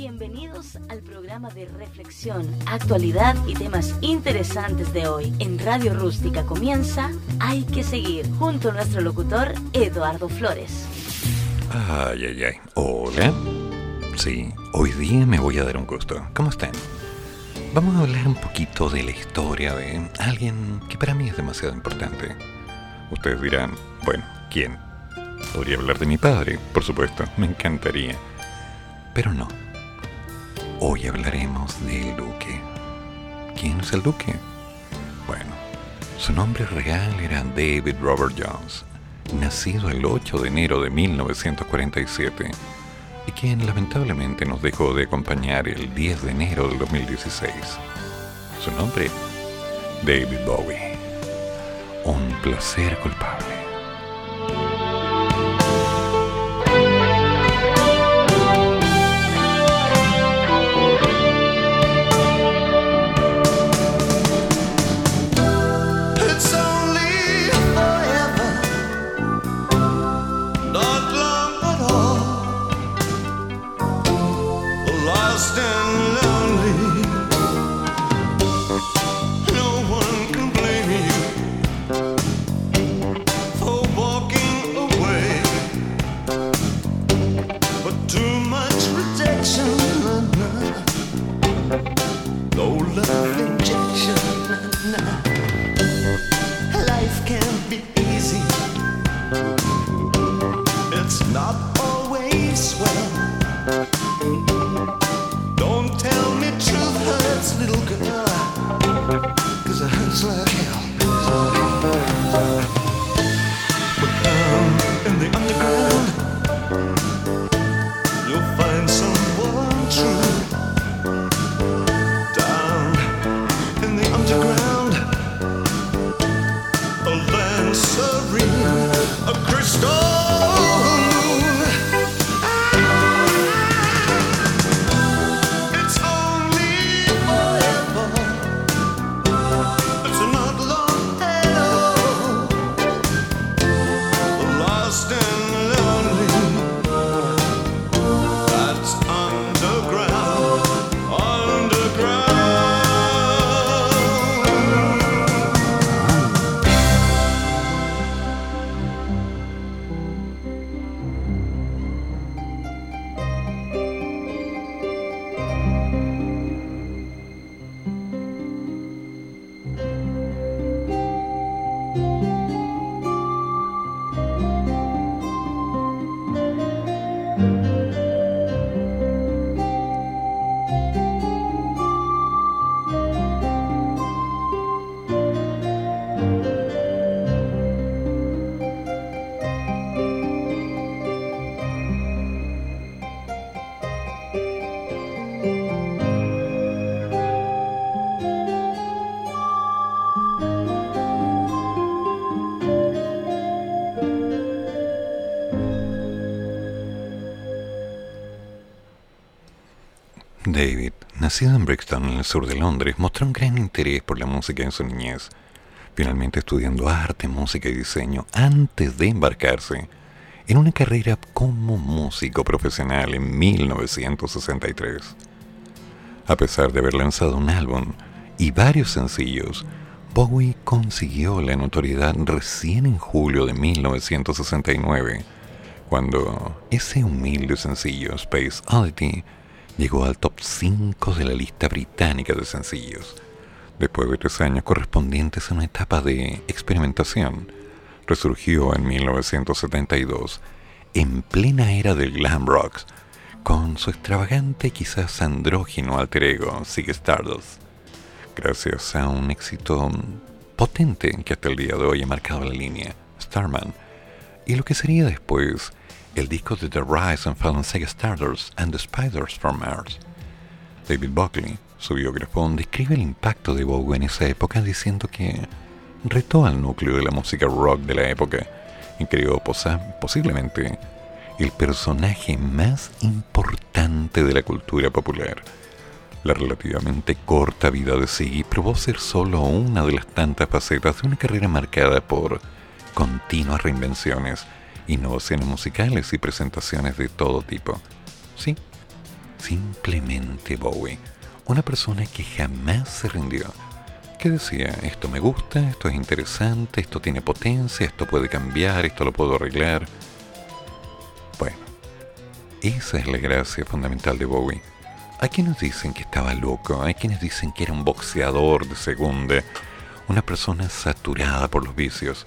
Bienvenidos al programa de reflexión, actualidad y temas interesantes de hoy. En Radio Rústica comienza Hay que seguir, junto a nuestro locutor Eduardo Flores. Ay, ay, ay. Hola. Sí, hoy día me voy a dar un gusto. ¿Cómo están? Vamos a hablar un poquito de la historia de alguien que para mí es demasiado importante. Ustedes dirán, bueno, ¿quién? Podría hablar de mi padre, por supuesto, me encantaría. Pero no. Hoy hablaremos del duque. ¿Quién es el duque? Bueno, su nombre real era David Robert Jones, nacido el 8 de enero de 1947 y quien lamentablemente nos dejó de acompañar el 10 de enero del 2016. Su nombre, David Bowie. Un placer culpable. Sur de Londres, mostró un gran interés por la música en su niñez, finalmente estudiando arte, música y diseño antes de embarcarse en una carrera como músico profesional en 1963. A pesar de haber lanzado un álbum y varios sencillos, Bowie consiguió la notoriedad recién en julio de 1969, cuando ese humilde sencillo, Space Oddity, llegó al top 5 de la lista británica de sencillos. Después de tres años correspondientes a una etapa de experimentación, resurgió en 1972, en plena era del glam rock, con su extravagante y quizás andrógino alter ego, Sig Stardust, gracias a un éxito potente que hasta el día de hoy ha marcado la línea, Starman, y lo que sería después el disco de The Rise and Fall of Sega Stardust and the Spiders from Mars. David Buckley, su biógrafo, describe el impacto de Bowie en esa época diciendo que retó al núcleo de la música rock de la época y creó posiblemente el personaje más importante de la cultura popular. La relativamente corta vida de Ziggy probó ser solo una de las tantas facetas de una carrera marcada por continuas reinvenciones innovaciones musicales y presentaciones de todo tipo. Sí, Simplemente Bowie, una persona que jamás se rindió, que decía, esto me gusta, esto es interesante, esto tiene potencia, esto puede cambiar, esto lo puedo arreglar. Bueno, esa es la gracia fundamental de Bowie. Hay quienes dicen que estaba loco, hay quienes dicen que era un boxeador de segunda, una persona saturada por los vicios.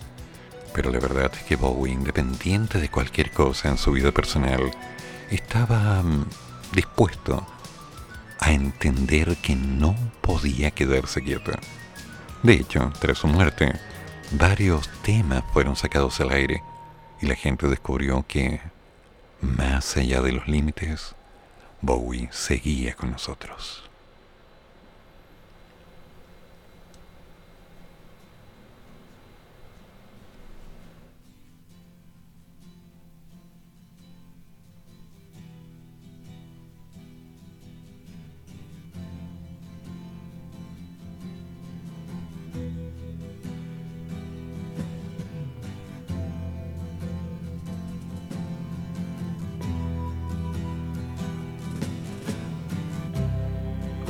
Pero la verdad es que Bowie, independiente de cualquier cosa en su vida personal, estaba mm, dispuesto a entender que no podía quedarse quieto. De hecho, tras su muerte, varios temas fueron sacados al aire y la gente descubrió que, más allá de los límites, Bowie seguía con nosotros.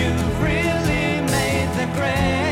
You've really made the grade.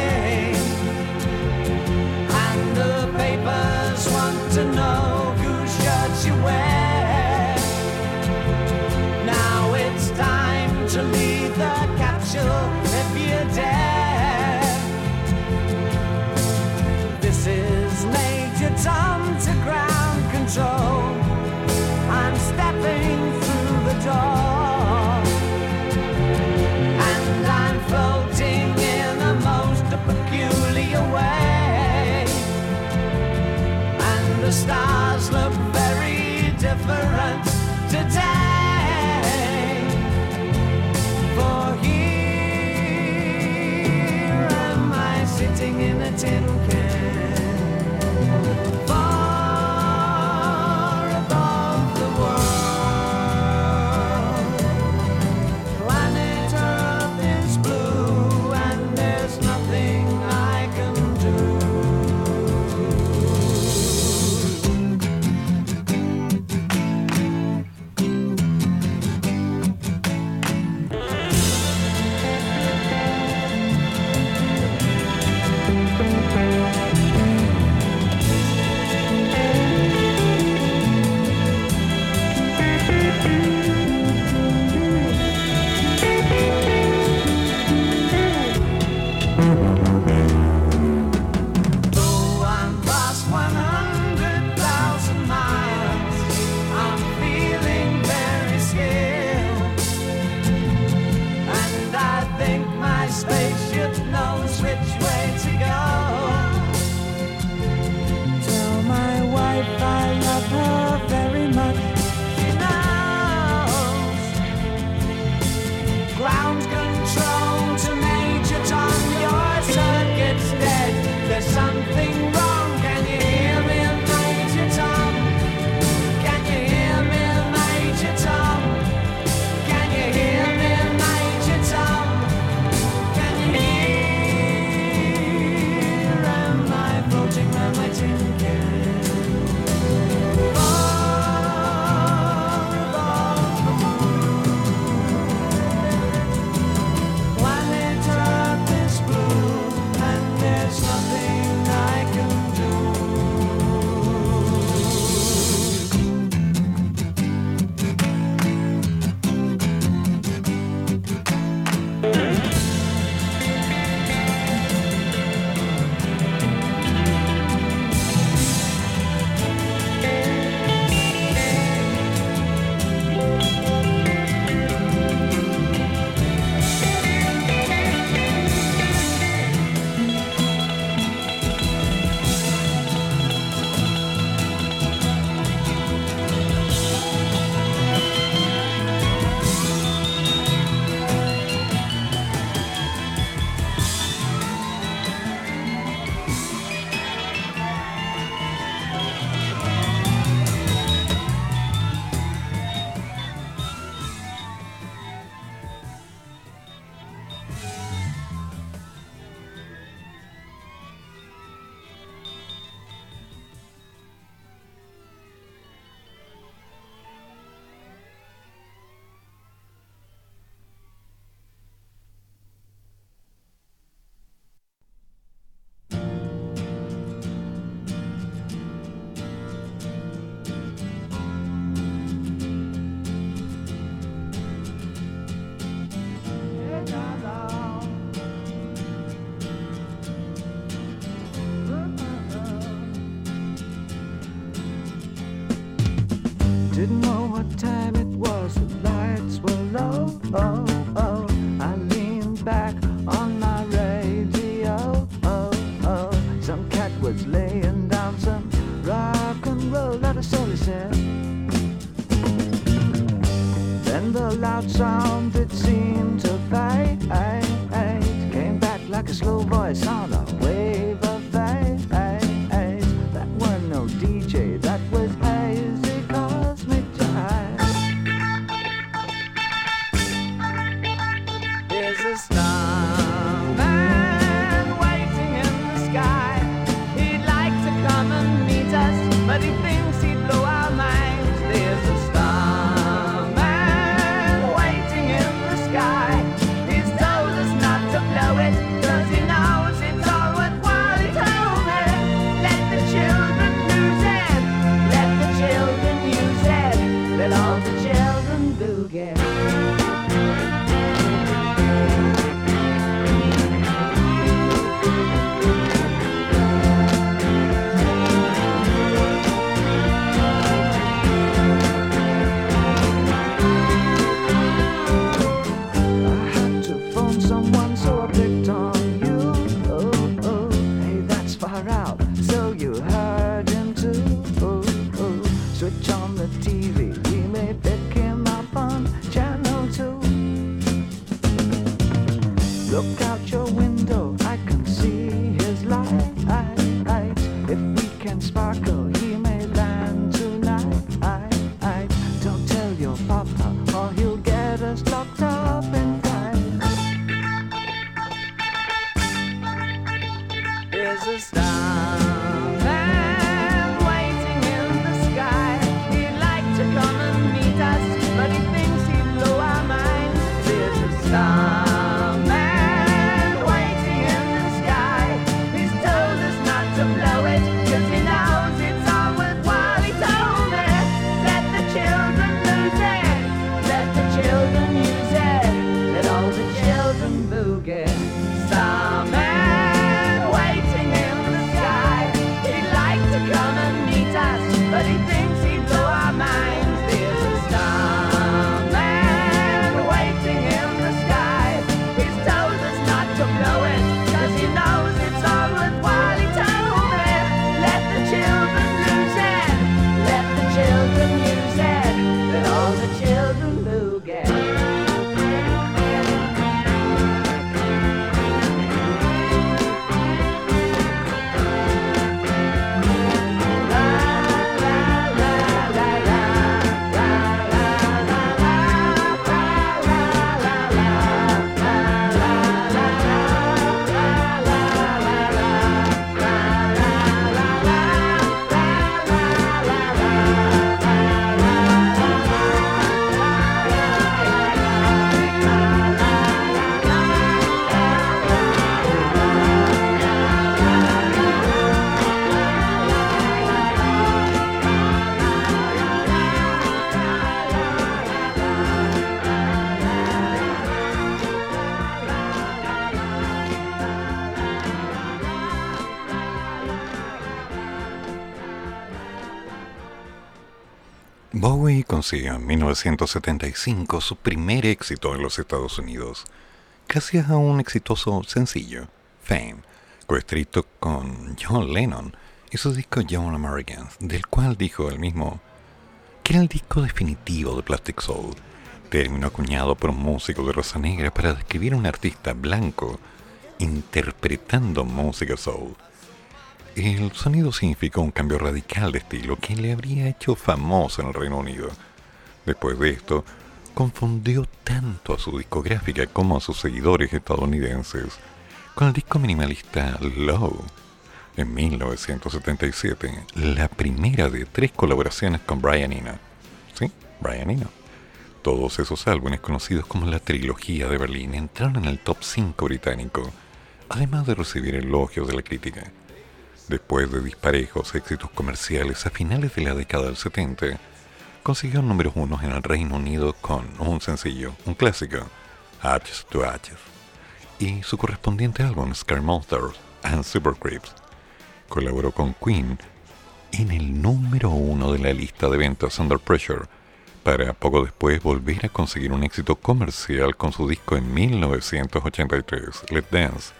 more time. Bowie consiguió en 1975 su primer éxito en los Estados Unidos, gracias a un exitoso sencillo, Fame, coescrito con John Lennon y su disco Young Americans, del cual dijo él mismo que era el disco definitivo de Plastic Soul, término acuñado por un músico de raza negra para describir a un artista blanco interpretando música soul. El sonido significó un cambio radical de estilo que le habría hecho famoso en el Reino Unido. Después de esto, confundió tanto a su discográfica como a sus seguidores estadounidenses con el disco minimalista Low. En 1977, la primera de tres colaboraciones con Brian Eno. Sí, Brian Eno. Todos esos álbumes conocidos como la trilogía de Berlín entraron en el top 5 británico, además de recibir elogios de la crítica. Después de disparejos éxitos comerciales a finales de la década del 70, consiguió números unos en el Reino Unido con un sencillo, un clásico, Arches to Arches, y su correspondiente álbum Scare Monsters and Super Creeps. Colaboró con Queen en el número uno de la lista de ventas Under Pressure para poco después volver a conseguir un éxito comercial con su disco en 1983, Let Dance,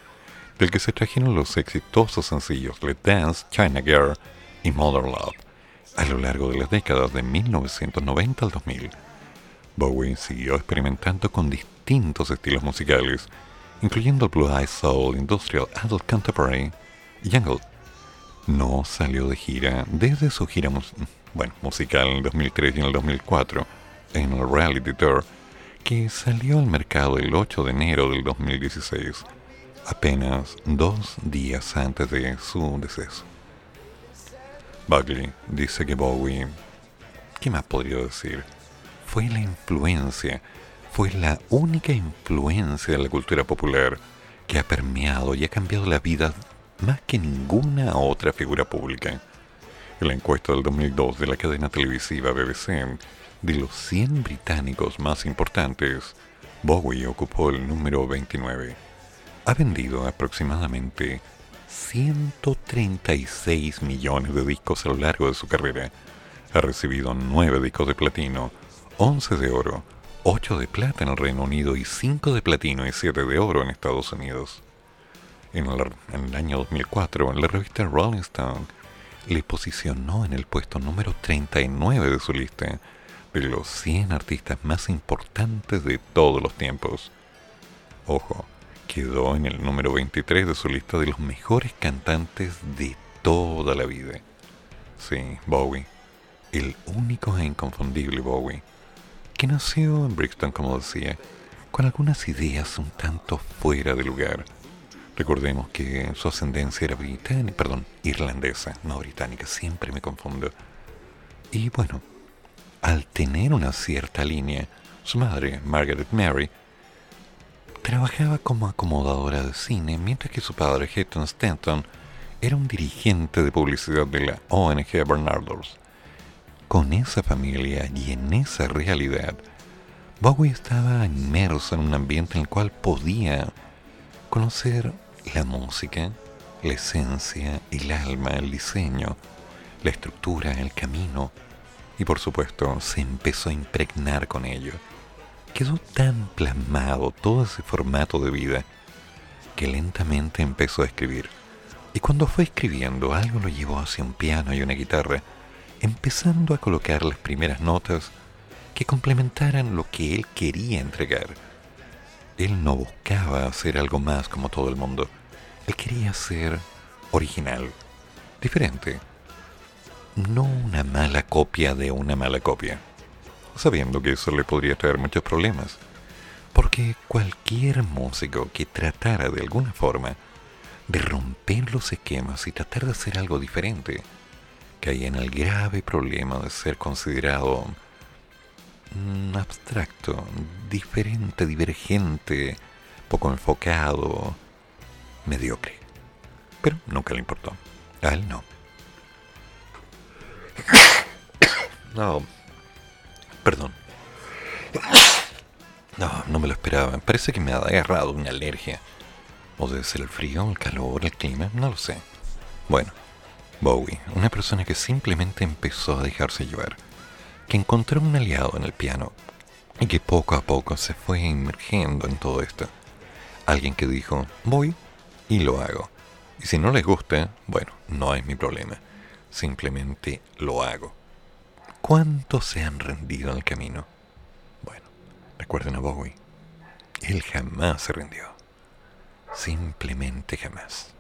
del que se trajeron los exitosos sencillos Let Dance, China Girl y Mother Love a lo largo de las décadas de 1990 al 2000. Bowie siguió experimentando con distintos estilos musicales, incluyendo Blue Eye Soul, Industrial Adult Contemporary y Jungle. No salió de gira desde su gira musical en el 2003 y en el 2004 en el Reality Tour, que salió al mercado el 8 de enero del 2016, apenas dos días antes de su deceso. Buckley dice que Bowie, ¿qué más podría decir? Fue la influencia, fue la única influencia de la cultura popular que ha permeado y ha cambiado la vida más que ninguna otra figura pública. En la encuesta del 2002 de la cadena televisiva BBC, de los 100 británicos más importantes, Bowie ocupó el número 29. Ha vendido aproximadamente 136 millones de discos a lo largo de su carrera. Ha recibido 9 discos de platino, 11 de oro, 8 de plata en el Reino Unido y 5 de platino y 7 de oro en Estados Unidos. En el, en el año 2004, la revista Rolling Stone le posicionó en el puesto número 39 de su lista de los 100 artistas más importantes de todos los tiempos. Ojo, quedó en el número 23 de su lista de los mejores cantantes de toda la vida. Sí, Bowie. El único e inconfundible Bowie. Que nació en Brixton, como decía, con algunas ideas un tanto fuera de lugar. Recordemos que su ascendencia era británica, perdón, irlandesa, no británica, siempre me confundo. Y bueno, al tener una cierta línea, su madre, Margaret Mary, Trabajaba como acomodadora de cine, mientras que su padre, Hayton Stanton, era un dirigente de publicidad de la ONG Bernardos. Con esa familia y en esa realidad, Bowie estaba inmerso en un ambiente en el cual podía conocer la música, la esencia, el alma, el diseño, la estructura, el camino, y por supuesto se empezó a impregnar con ello quedó tan plasmado todo ese formato de vida que lentamente empezó a escribir. Y cuando fue escribiendo, algo lo llevó hacia un piano y una guitarra, empezando a colocar las primeras notas que complementaran lo que él quería entregar. Él no buscaba hacer algo más como todo el mundo. Él quería ser original, diferente, no una mala copia de una mala copia sabiendo que eso le podría traer muchos problemas. Porque cualquier músico que tratara de alguna forma de romper los esquemas y tratar de hacer algo diferente, caía en el grave problema de ser considerado abstracto, diferente, divergente, poco enfocado, mediocre. Pero nunca le importó. A él no. No, Perdón. No, no me lo esperaba. Parece que me ha agarrado una alergia. O debe ser el frío, el calor, el clima, no lo sé. Bueno, Bowie, una persona que simplemente empezó a dejarse llevar, que encontró un aliado en el piano y que poco a poco se fue emergiendo en todo esto. Alguien que dijo, voy y lo hago. Y si no les gusta, bueno, no es mi problema. Simplemente lo hago. ¿Cuántos se han rendido en el camino? Bueno, recuerden a Bowie. Él jamás se rindió. Simplemente jamás.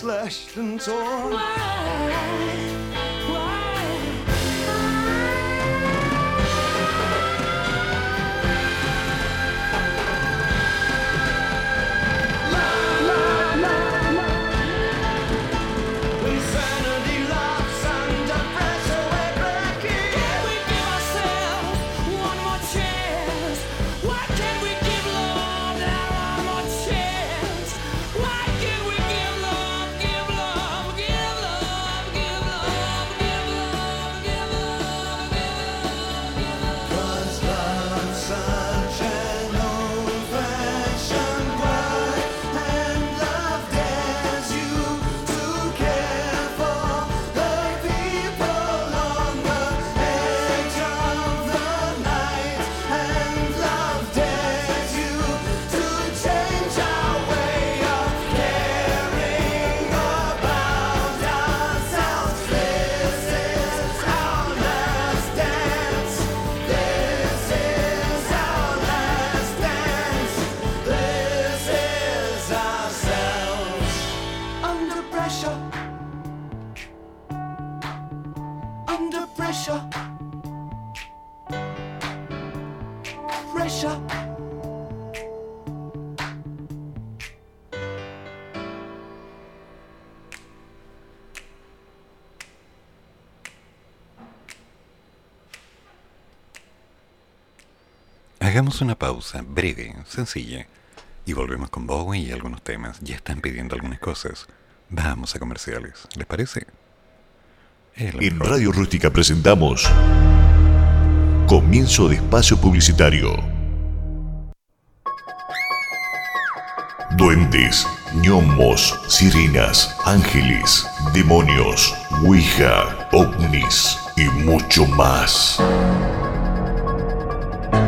Slashed and torn. Hagamos una pausa breve, sencilla, y volvemos con Bowie y algunos temas. Ya están pidiendo algunas cosas. Vamos a comerciales, ¿les parece? En mejor. Radio Rústica presentamos Comienzo de Espacio Publicitario. Duendes, gnomos, sirenas, ángeles, demonios, Ouija, ovnis y mucho más.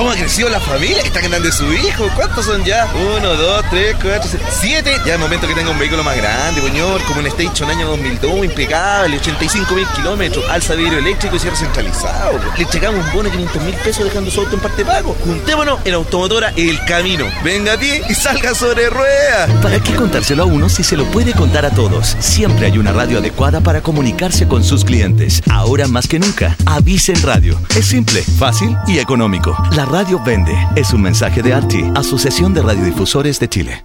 ¿Cómo ha crecido la familia? Está grande su hijo. ¿Cuántos son ya? Uno, dos, tres, cuatro, seis, siete. Ya es momento que tenga un vehículo más grande, señor. Como un Station año 2002, impecable, 85 mil kilómetros, alza vidrio eléctrico y cierre centralizado. Le entregamos un bono de 500 mil pesos dejando su auto en parte pago. Juntémonos en Automotora El Camino. Venga a ti y salga sobre ruedas. ¿Para qué contárselo a uno si se lo puede contar a todos? Siempre hay una radio adecuada para comunicarse con sus clientes. Ahora más que nunca, avisen radio. Es simple, fácil y económico. La radio vende. Es un mensaje de ARTI, Asociación de Radiodifusores de Chile.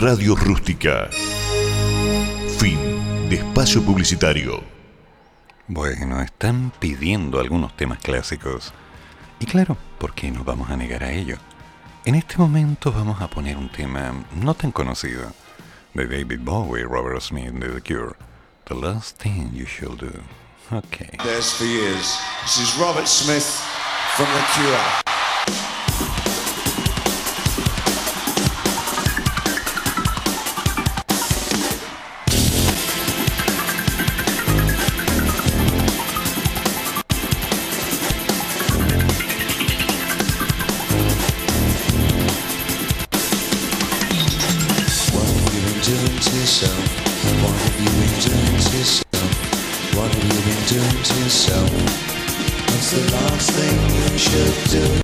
Radio Rústica. Fin de espacio publicitario. Bueno, están pidiendo algunos temas clásicos. Y claro, ¿por qué nos vamos a negar a ello? En este momento vamos a poner un tema no tan conocido de David Bowie, Robert Smith de The Cure. The last thing you shall do. Okay. There's for years. This is Robert Smith from The Cure. should do.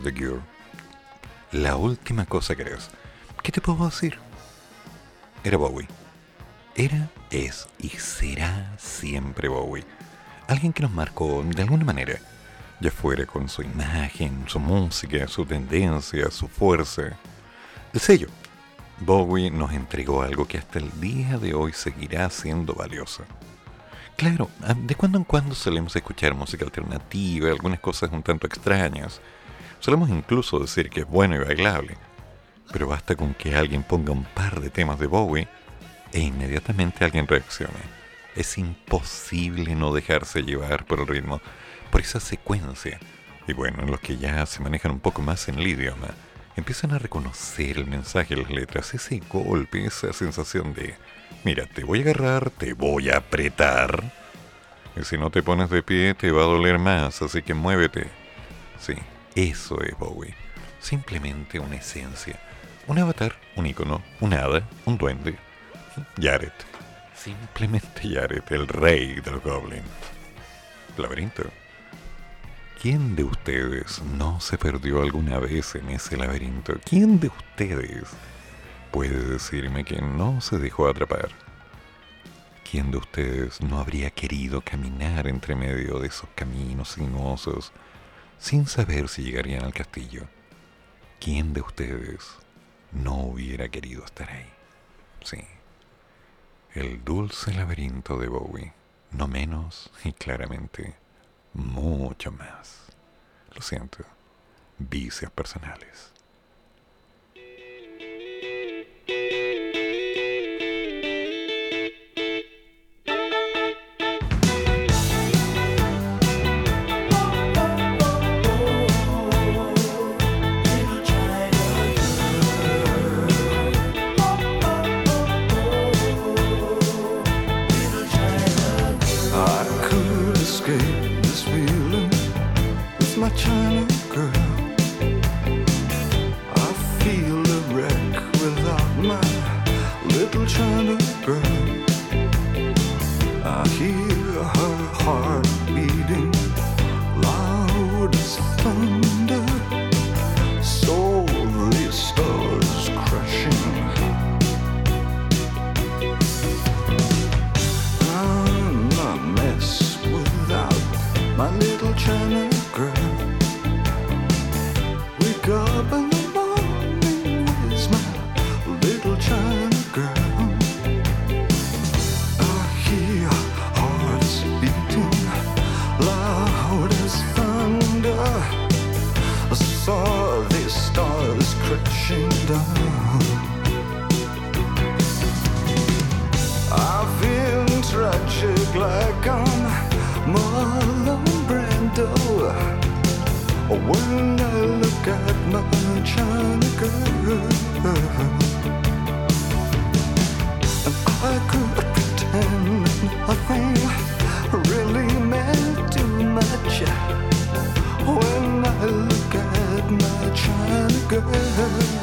De The. La última cosa que eres. ¿Qué te puedo decir? Era Bowie. Era, es y será siempre Bowie. Alguien que nos marcó de alguna manera, ya fuera con su imagen, su música, su tendencia, su fuerza. El sello. Bowie nos entregó algo que hasta el día de hoy seguirá siendo valioso. Claro, ah, de cuando en cuando solemos escuchar música alternativa, algunas cosas un tanto extrañas. Solemos incluso decir que es bueno y bailable. Pero basta con que alguien ponga un par de temas de Bowie e inmediatamente alguien reaccione. Es imposible no dejarse llevar por el ritmo, por esa secuencia. Y bueno, los que ya se manejan un poco más en el idioma, empiezan a reconocer el mensaje las letras, ese golpe, esa sensación de, mira, te voy a agarrar, te voy a apretar, y si no te pones de pie te va a doler más, así que muévete. Sí, eso es Bowie. Simplemente una esencia. Un avatar, un icono, un hada, un duende. Jared. Simplemente Jared, el rey de los goblins. Laberinto. ¿Quién de ustedes no se perdió alguna vez en ese laberinto? ¿Quién de ustedes puede decirme que no se dejó atrapar? ¿Quién de ustedes no habría querido caminar entre medio de esos caminos sinuosos sin saber si llegarían al castillo? ¿Quién de ustedes no hubiera querido estar ahí? Sí. El dulce laberinto de Bowie, no menos y claramente mucho más. Lo siento, vicios personales. Little China girl. Like I'm Marlon Brando when I look at my China girl. And I could pretend nothing really meant too much when I look at my China girl.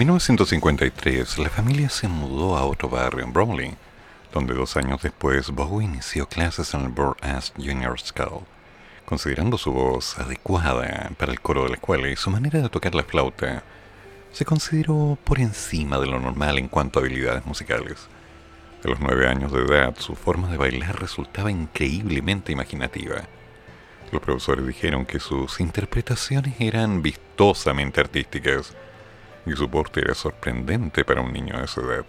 1953, la familia se mudó a otro barrio en Bromley, donde dos años después Bowie inició clases en el Burr-Ass Junior School. Considerando su voz adecuada para el coro de la escuela y su manera de tocar la flauta, se consideró por encima de lo normal en cuanto a habilidades musicales. A los nueve años de edad, su forma de bailar resultaba increíblemente imaginativa. Los profesores dijeron que sus interpretaciones eran vistosamente artísticas y su porte era sorprendente para un niño de esa edad.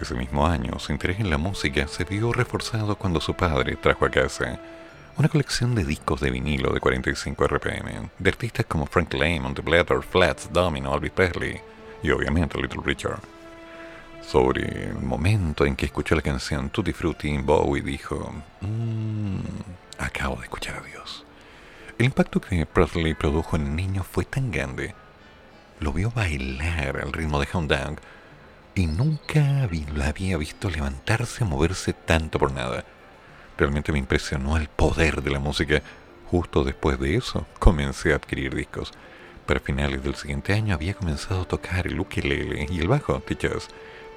Ese mismo año, su interés en la música se vio reforzado cuando su padre trajo a casa una colección de discos de vinilo de 45 RPM, de artistas como Frank Lamont, The Blatter, Flats, Domino, Elvis Presley y obviamente Little Richard. Sobre el momento en que escuchó la canción Tutti Frutti, Bowie dijo, "Mm, acabo de escuchar a Dios. El impacto que Presley produjo en el niño fue tan grande. Lo vio bailar al ritmo de Hound y nunca lo había visto levantarse o moverse tanto por nada. Realmente me impresionó el poder de la música. Justo después de eso, comencé a adquirir discos. Para finales del siguiente año había comenzado a tocar el ukelele y el bajo, Teachers,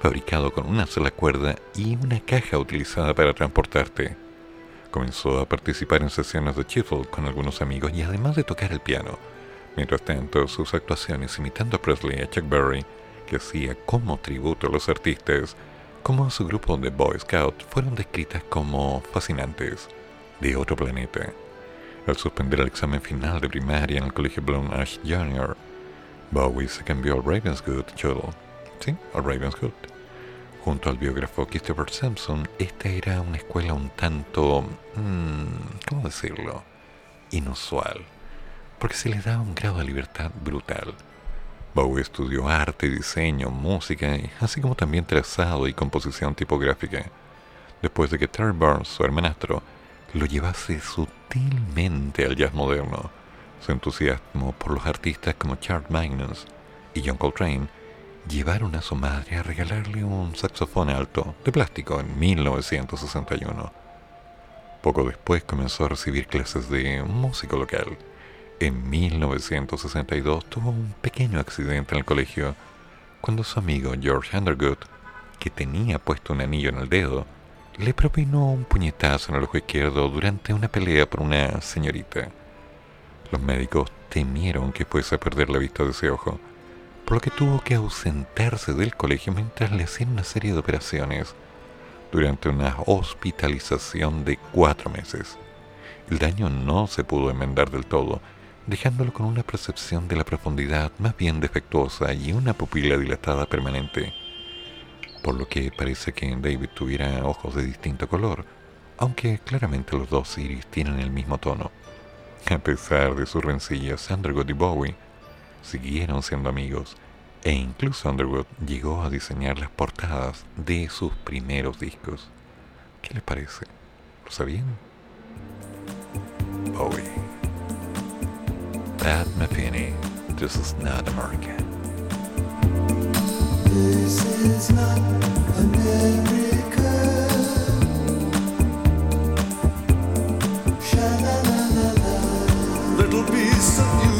fabricado con una sola cuerda y una caja utilizada para transportarte. Comenzó a participar en sesiones de shuffle con algunos amigos y además de tocar el piano. Mientras tanto, sus actuaciones imitando a Presley y a Chuck Berry, que hacía como tributo a los artistas, como a su grupo de Boy Scout, fueron descritas como fascinantes, de otro planeta. Al suspender el examen final de primaria en el colegio Bloom Ash Jr., Bowie se cambió al Ravenswood Shuttle. Sí, al Ravenswood. Junto al biógrafo Christopher Sampson, esta era una escuela un tanto... mm, ¿Cómo decirlo? Inusual. Porque se les daba un grado de libertad brutal. Bowie estudió arte, diseño, música, así como también trazado y composición tipográfica. Después de que Terry Burns, su hermanastro, lo llevase sutilmente al jazz moderno, su entusiasmo por los artistas como Charles Magnus y John Coltrane llevaron a su madre a regalarle un saxofón alto de plástico en 1961. Poco después comenzó a recibir clases de músico local. En 1962 tuvo un pequeño accidente en el colegio cuando su amigo George Underwood, que tenía puesto un anillo en el dedo, le propinó un puñetazo en el ojo izquierdo durante una pelea por una señorita. Los médicos temieron que fuese a perder la vista de ese ojo, por lo que tuvo que ausentarse del colegio mientras le hacían una serie de operaciones durante una hospitalización de cuatro meses. El daño no se pudo enmendar del todo, dejándolo con una percepción de la profundidad más bien defectuosa y una pupila dilatada permanente, por lo que parece que David tuviera ojos de distinto color, aunque claramente los dos iris tienen el mismo tono. A pesar de sus rencillas, Underwood y Bowie siguieron siendo amigos, e incluso Underwood llegó a diseñar las portadas de sus primeros discos. ¿Qué les parece? ¿Lo sabían? Bowie. Pat Metheny, This is not America. This is not America. Little piece of you,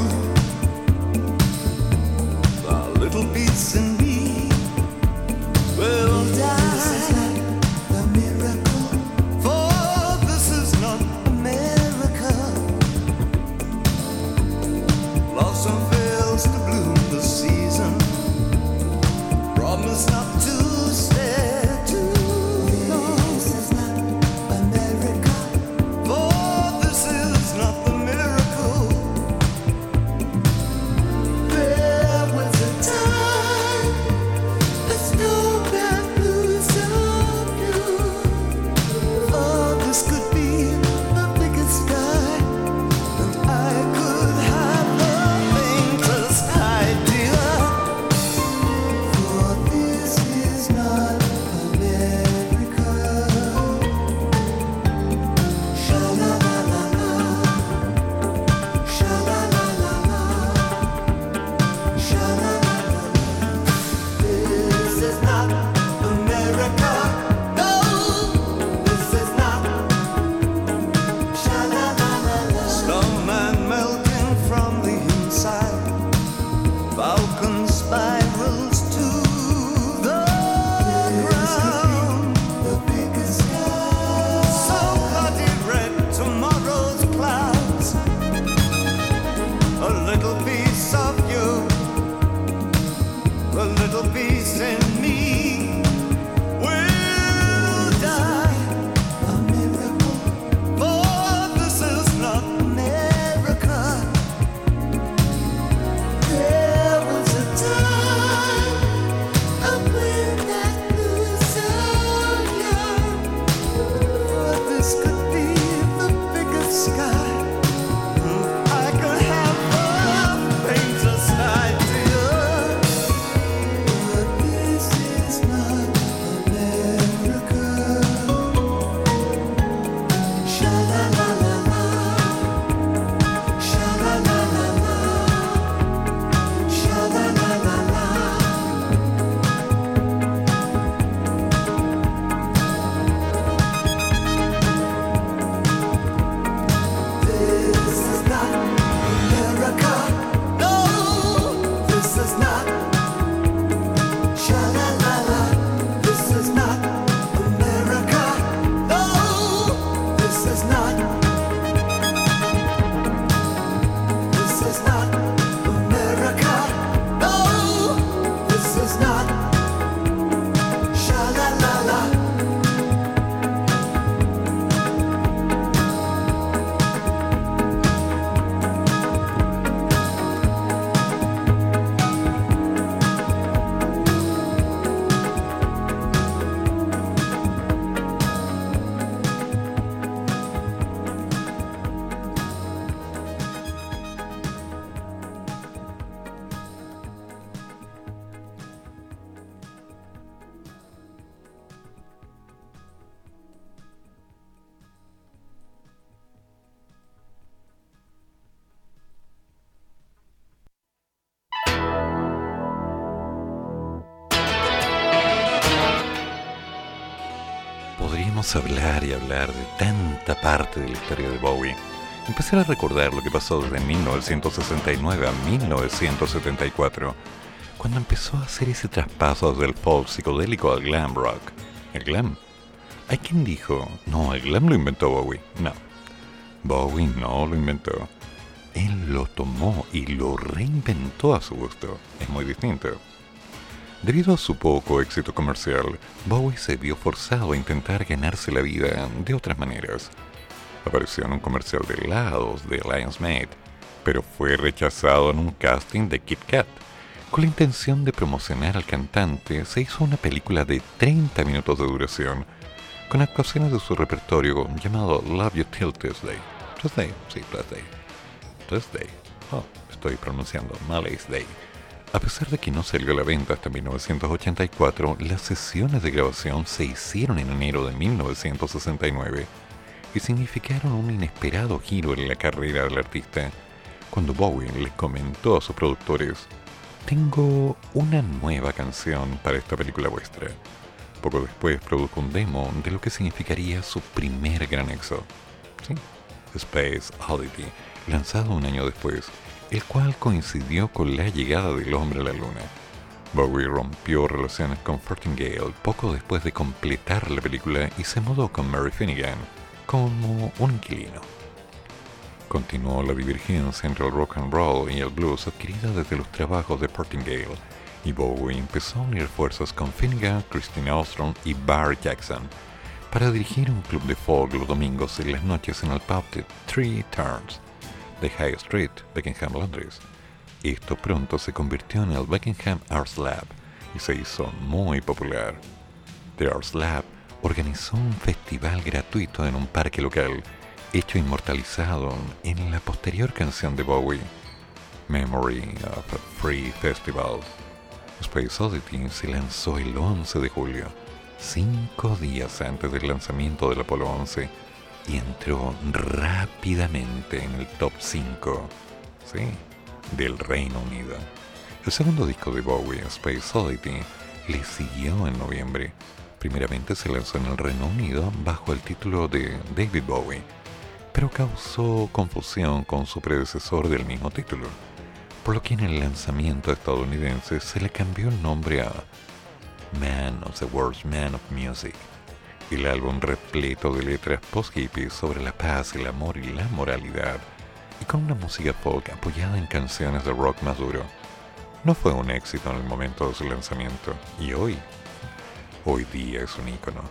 a little piece in hablar y hablar de tanta parte de la historia de Bowie. Empecé a recordar lo que pasó desde 1969 a 1974, cuando empezó a hacer ese traspaso del pop psicodélico al glam rock. ¿El glam? Hay quien dijo, no, el glam lo inventó Bowie. No, Bowie no lo inventó. Él lo tomó y lo reinventó a su gusto. Es muy distinto. Debido a su poco éxito comercial, Bowie se vio forzado a intentar ganarse la vida de otras maneras. Apareció en un comercial de helados de Lions Made, pero fue rechazado en un casting de Kit Kat. Con la intención de promocionar al cantante, se hizo una película de 30 minutos de duración, con actuaciones de su repertorio llamado Love You Till Tuesday. Tuesday, sí, Tuesday. Tuesday. Oh, estoy pronunciando Malay's Day. A pesar de que no salió a la venta hasta 1984, las sesiones de grabación se hicieron en enero de 1969 y significaron un inesperado giro en la carrera del artista cuando Bowie le comentó a sus productores tengo una nueva canción para esta película vuestra. Poco después produjo un demo de lo que significaría su primer gran éxito. Space Oddity, lanzado un año después, el cual coincidió con la llegada del hombre a la luna. Bowie rompió relaciones con Fortingale poco después de completar la película y se mudó con Mary Finnegan como un inquilino. Continuó la divergencia entre el rock and roll y el blues adquirida desde los trabajos de Portingale, y Bowie empezó a unir fuerzas con Finnegan, Christine Armstrong y Barry Jackson para dirigir un club de folk los domingos y las noches en el pub de Three Turns de High Street, Beckenham, Londres. Esto pronto se convirtió en el Beckenham Arts Lab y se hizo muy popular. The Arts Lab organizó un festival gratuito en un parque local, hecho inmortalizado en la posterior canción de Bowie, Memory of a Free Festival. Space Oddity se lanzó el 11 de julio, cinco días antes del lanzamiento del Apolo 11, y entró rápidamente en el top 5, sí, del Reino Unido. El segundo disco de Bowie, Space Oddity, le siguió en noviembre. Primeramente se lanzó en el Reino Unido bajo el título de David Bowie, pero causó confusión con su predecesor del mismo título, por lo que en el lanzamiento estadounidense se le cambió el nombre a Man of the World's Man of Music. El álbum repleto de letras post-hippies sobre la paz, el amor y la moralidad, y con una música folk apoyada en canciones de rock más duro. No fue un éxito en el momento de su lanzamiento, y hoy, hoy día es un ícono.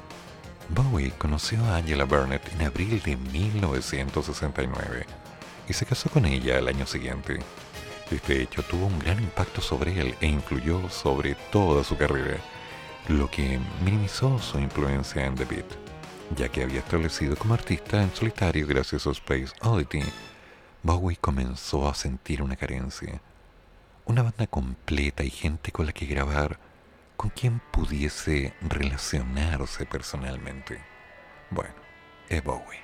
Bowie conoció a Angela Burnett en abril de 1969 y se casó con ella al año siguiente. Este hecho tuvo un gran impacto sobre él e influyó sobre toda su carrera, lo que minimizó su influencia en The Beat, ya que había establecido como artista en solitario gracias a Space Oddity. Bowie comenzó a sentir una carencia, una banda completa y gente con la que grabar, con quien pudiese relacionarse personalmente. Bueno, es Bowie.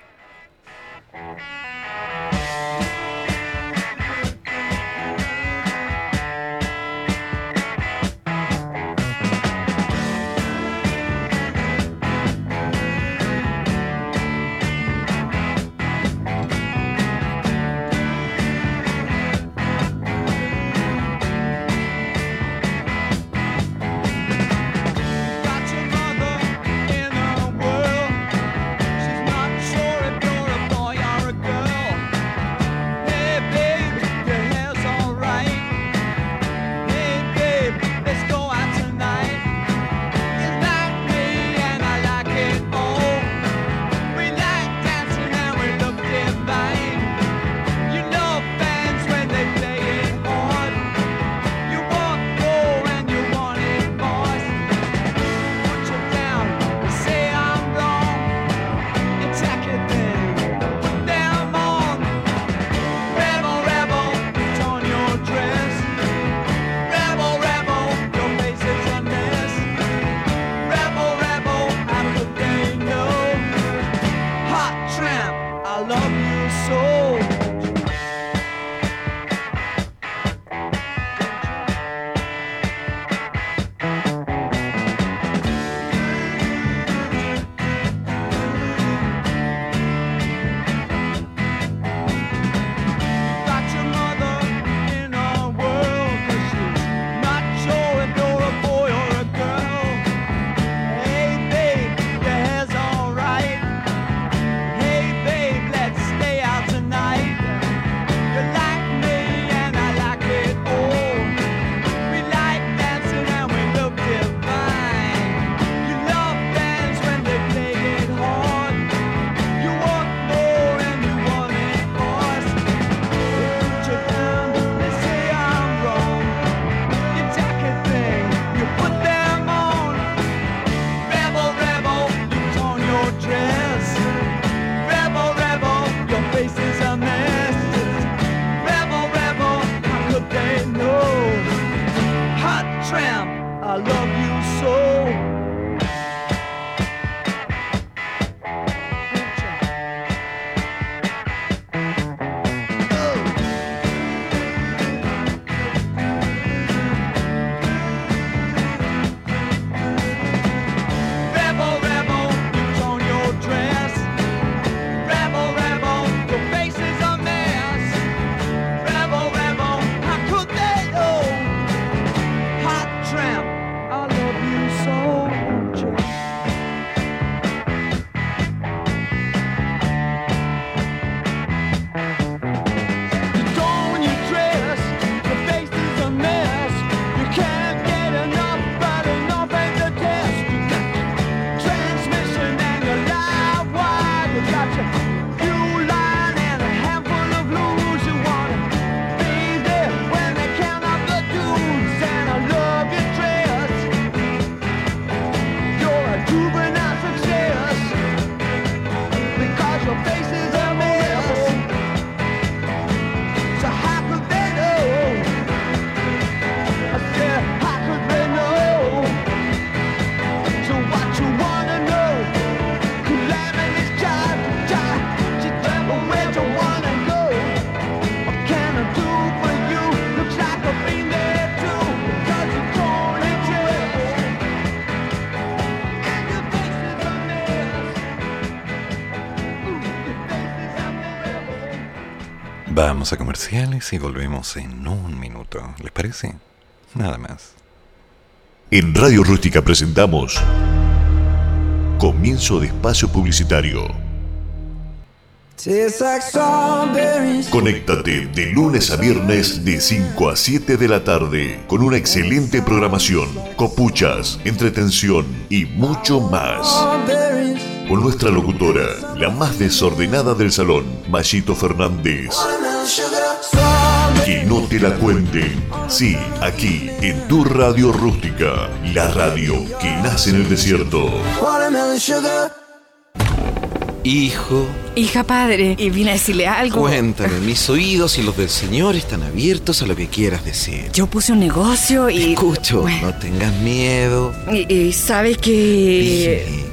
Comerciales y volvemos en un minuto. ¿Les parece? Nada más. En Radio Rústica presentamos Comienzo de Espacio Publicitario. Conéctate de lunes a viernes de 5 a 7 de la tarde con una excelente programación, copuchas, entretención y mucho más. Con nuestra locutora, la más desordenada del salón, Mayito Fernández. Que no te la cuenten. Sí, aquí, en tu radio rústica, la radio que nace en el desierto. Hijo, Hija padre, y vine a decirle algo. cuéntame, mis oídos y los del Señor están abiertos a lo que quieras decir. Yo puse un negocio y. Escucho, Bueno, no tengas miedo. y, y sabe que.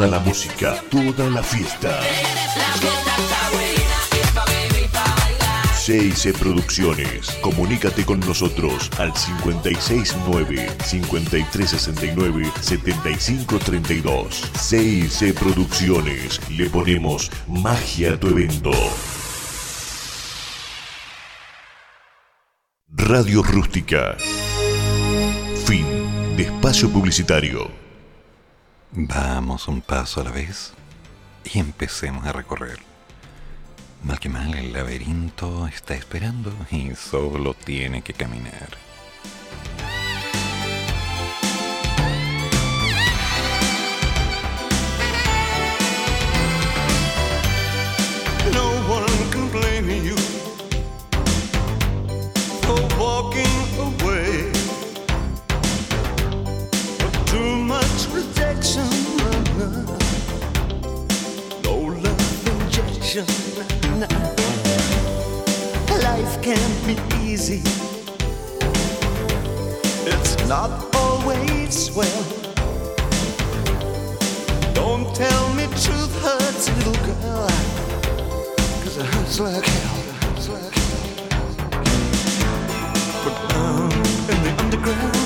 Toda la música, toda la fiesta. CIC Producciones. Comunícate con nosotros al 569-5369-7532. CIC Producciones. Le ponemos magia a tu evento. Radio Rústica. Fin de espacio publicitario. Vamos un paso a la vez y empecemos a recorrer. Mal que mal, el laberinto está esperando y solo tiene que caminar. Injection. Life can't be easy. It's not always well. Don't tell me truth hurts, little girl. Cause. It hurts like hell. But down in the underground,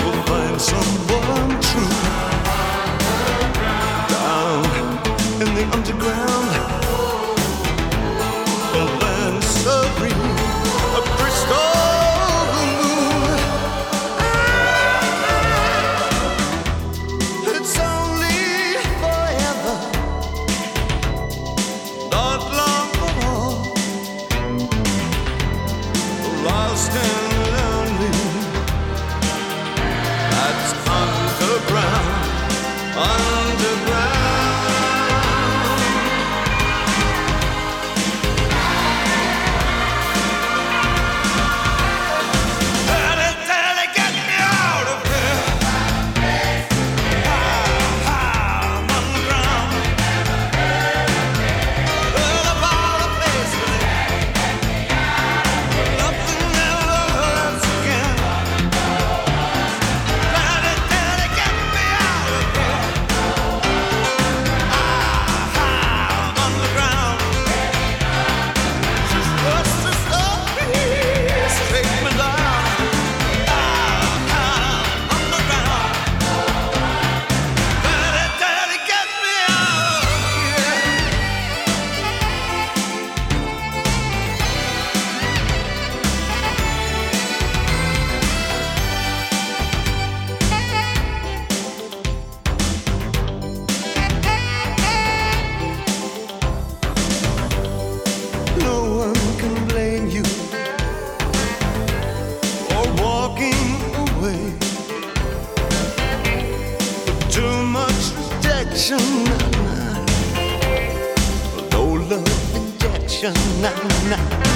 you'll find someone true. The underground, なな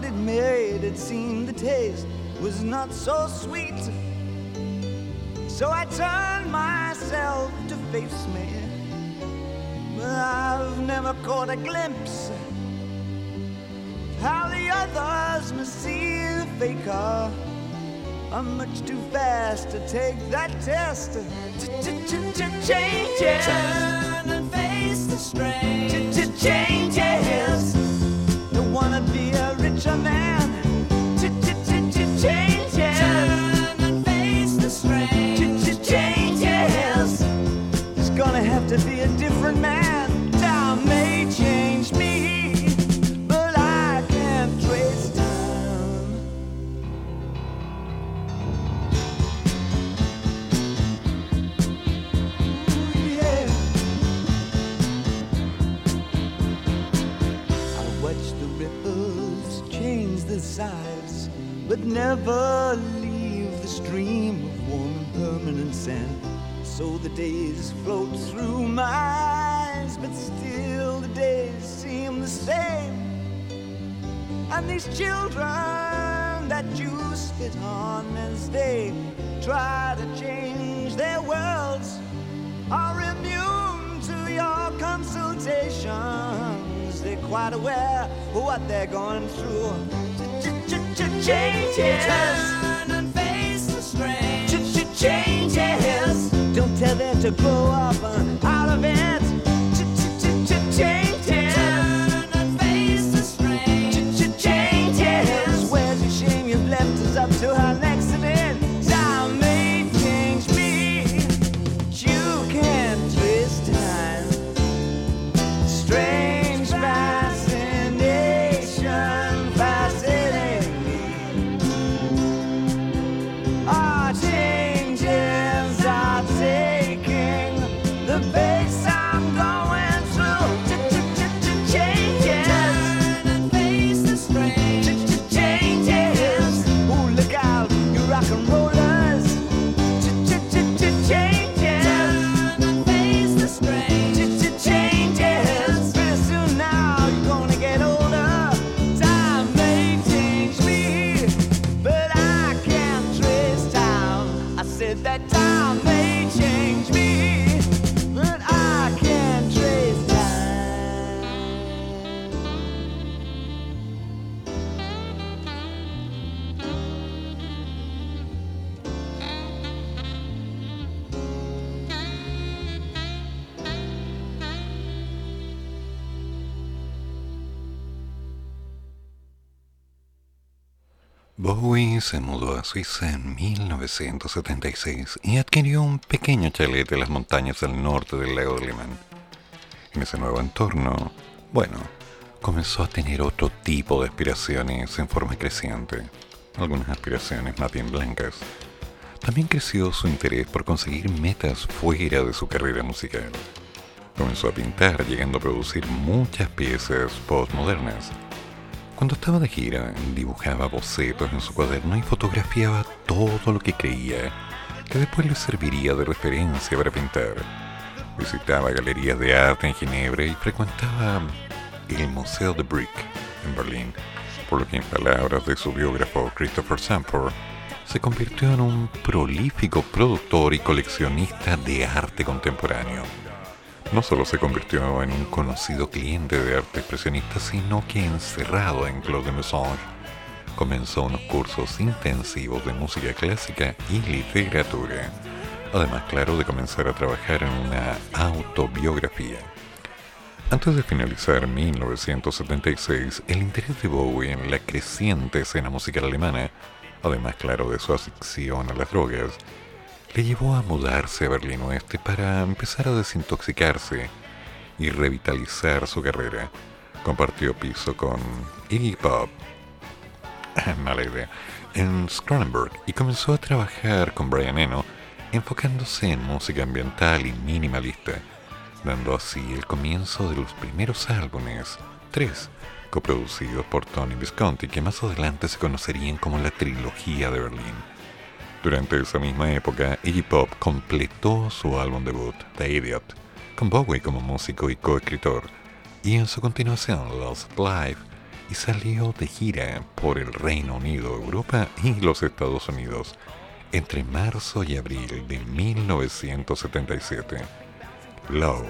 what it made, it seemed the taste was not so sweet. So I turned myself to face me. But I've never caught a glimpse of how the others must see the faker. I'm much too fast to take that test. Change it. Turn and face the strain. these children that you spit on as they try to change their worlds are immune to your consultations. They're quite aware of what they're going through. Changes face. Changes. Don't tell them to grow up uh, out of it. Se mudó a Suiza en 1976 y adquirió un pequeño chalet en las montañas al norte del lago de Limán. En ese nuevo entorno, bueno, comenzó a tener otro tipo de aspiraciones en forma creciente, algunas aspiraciones más bien blancas. También creció su interés por conseguir metas fuera de su carrera musical. Comenzó a pintar, llegando a producir muchas piezas postmodernas. Cuando estaba de gira, dibujaba bocetos en su cuaderno y fotografiaba todo lo que creía que después le serviría de referencia para pintar. Visitaba galerías de arte en Ginebra y frecuentaba el Museo de Brick en Berlín, por lo que en palabras de su biógrafo Christopher Sanford, se convirtió en un prolífico productor y coleccionista de arte contemporáneo. No solo se convirtió en un conocido cliente de arte expresionista, sino que encerrado en Claude Maison, comenzó unos cursos intensivos de música clásica y literatura. Además, claro, de comenzar a trabajar en una autobiografía. Antes de finalizar 1976, el interés de Bowie en la creciente escena musical alemana, además, claro, de su adicción a las drogas, le llevó a mudarse a Berlín Oeste para empezar a desintoxicarse y revitalizar su carrera. Compartió piso con Iggy Pop, mala idea, en Cronenberg y comenzó a trabajar con Brian Eno, enfocándose en música ambiental y minimalista, dando así el comienzo de los primeros álbumes, tres, coproducidos por Tony Visconti, que más adelante se conocerían como la trilogía de Berlín. Durante esa misma época, Iggy Pop completó su álbum debut, The Idiot, con Bowie como músico y coescritor, y en su continuación, Lost Life, y salió de gira por el Reino Unido, Europa y los Estados Unidos entre marzo y abril de 1977. Low.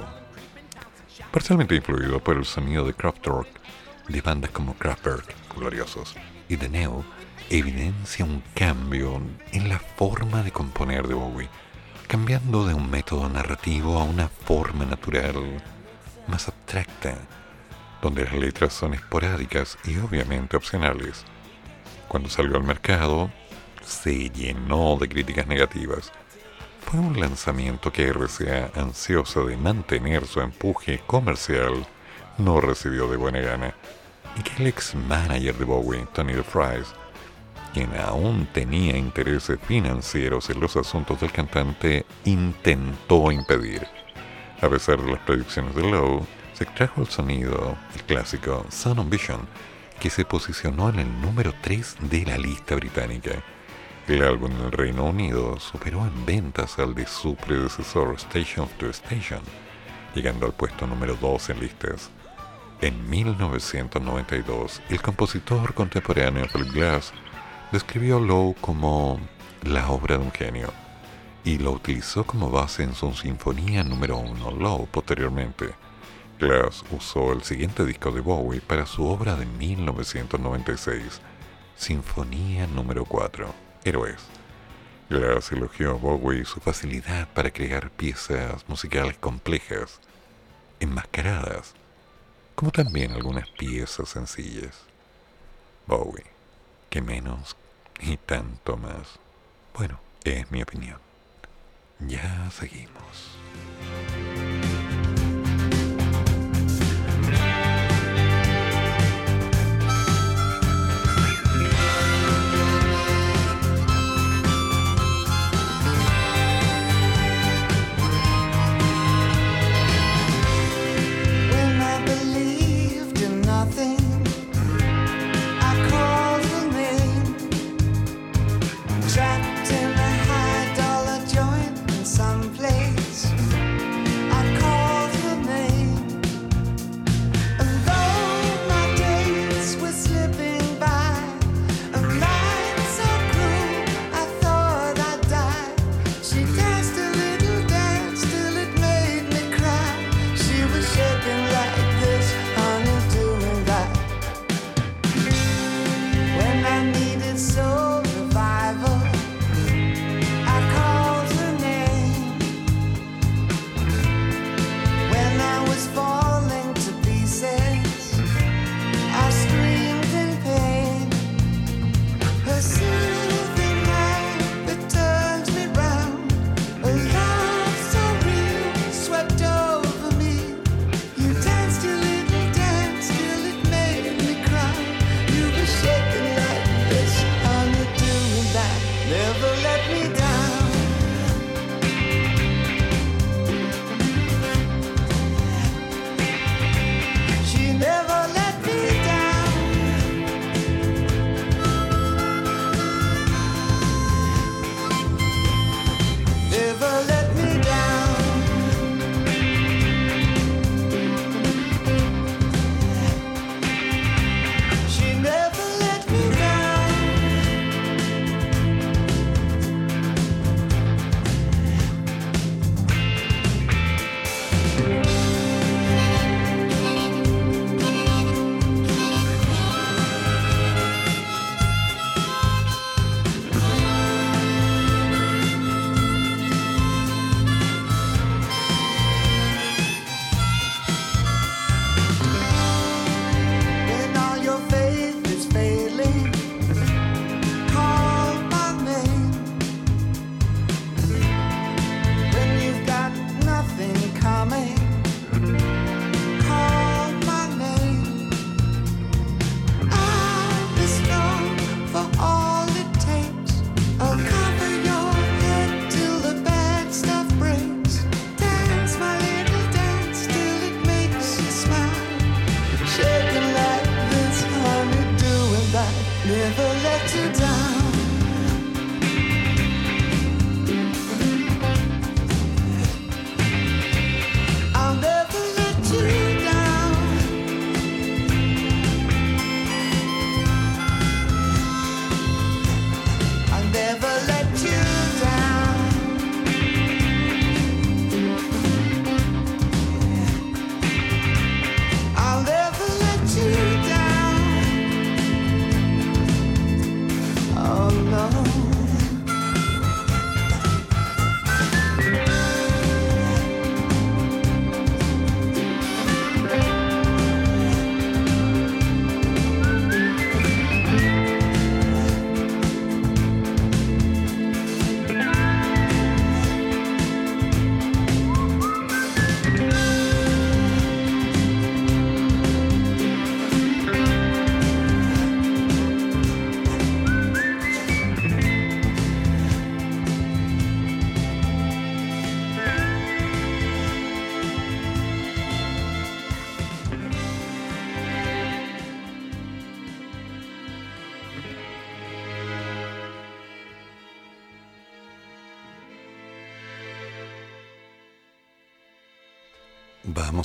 Parcialmente influido por el sonido de Kraftwerk, de bandas como Kraftwerk, gloriosos, y The Neo, evidencia un cambio en la forma de componer de Bowie, cambiando de un método narrativo a una forma natural, más abstracta, donde las letras son esporádicas y obviamente opcionales. Cuando salió al mercado, se llenó de críticas negativas. Fue un lanzamiento que RCA, ansiosa de mantener su empuje comercial, no recibió de buena gana, y que el ex manager de Bowie, Tony DeFries, quien aún tenía intereses financieros en los asuntos del cantante, intentó impedir. A pesar de las predicciones de Lowe, se extrajo el sonido, el clásico Son of Vision, que se posicionó en el número 3 de la lista británica. El álbum en el Reino Unido superó en ventas al de su predecesor Station to Station, llegando al puesto número 2 en listas. En 1992, el compositor contemporáneo Philip Glass describió Lowe como la obra de un genio y lo utilizó como base en su sinfonía número 1 Lowe posteriormente. Glass usó el siguiente disco de Bowie para su obra de 1996, Sinfonía número 4, Héroes. Glass elogió a Bowie su facilidad para crear piezas musicales complejas, enmascaradas, como también algunas piezas sencillas. Bowie, que menos y tanto más. Bueno, es mi opinión. Ya seguimos.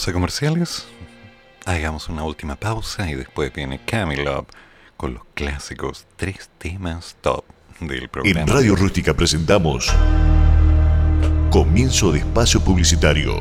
Vamos a comerciales. Hagamos una última pausa y después viene Camelot con los clásicos tres temas top del programa. En Radio Rústica presentamos Comienzo de Espacio Publicitario.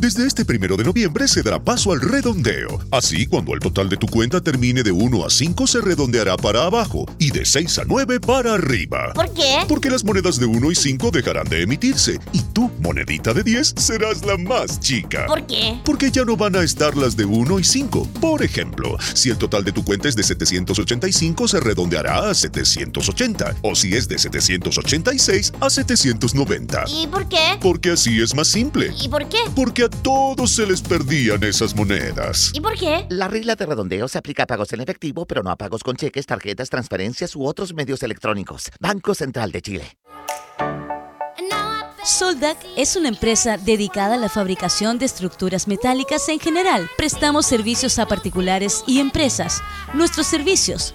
Desde este primero de noviembre se dará paso al redondeo. Así, cuando el total de tu cuenta termine de 1 a 5, se redondeará para abajo y de 6 a 9 para arriba. ¿Por qué? Porque las monedas de 1 y 5 dejarán de emitirse y tu monedita de 10 serás la más chica. ¿Por qué? Porque ya no van a estar las de 1 y 5. Por ejemplo, si el total de tu cuenta es de 785, se redondeará a 780. O si es de 786, a 790. ¿Y por qué? Porque así es más simple. ¿Y por qué? Porque a todos se les perdían esas monedas. ¿Y por qué? La regla de redondeo se aplica a pagos en efectivo, pero no a pagos con cheques, tarjetas, transferencias u otros medios electrónicos. Banco Central de Chile. Soldac es una empresa dedicada a la fabricación de estructuras metálicas en general. Prestamos servicios a particulares y empresas. Nuestros servicios: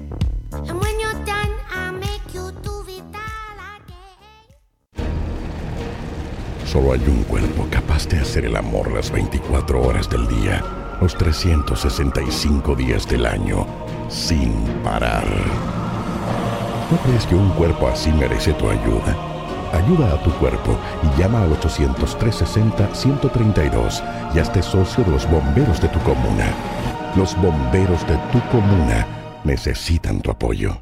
Solo hay un cuerpo capaz de hacer el amor las 24 horas del día, los 365 días del año, sin parar. ¿No crees que un cuerpo así merece tu ayuda? Ayuda a tu cuerpo y llama al 800-360-132 y hazte socio de los bomberos de tu comuna. Los bomberos de tu comuna necesitan tu apoyo.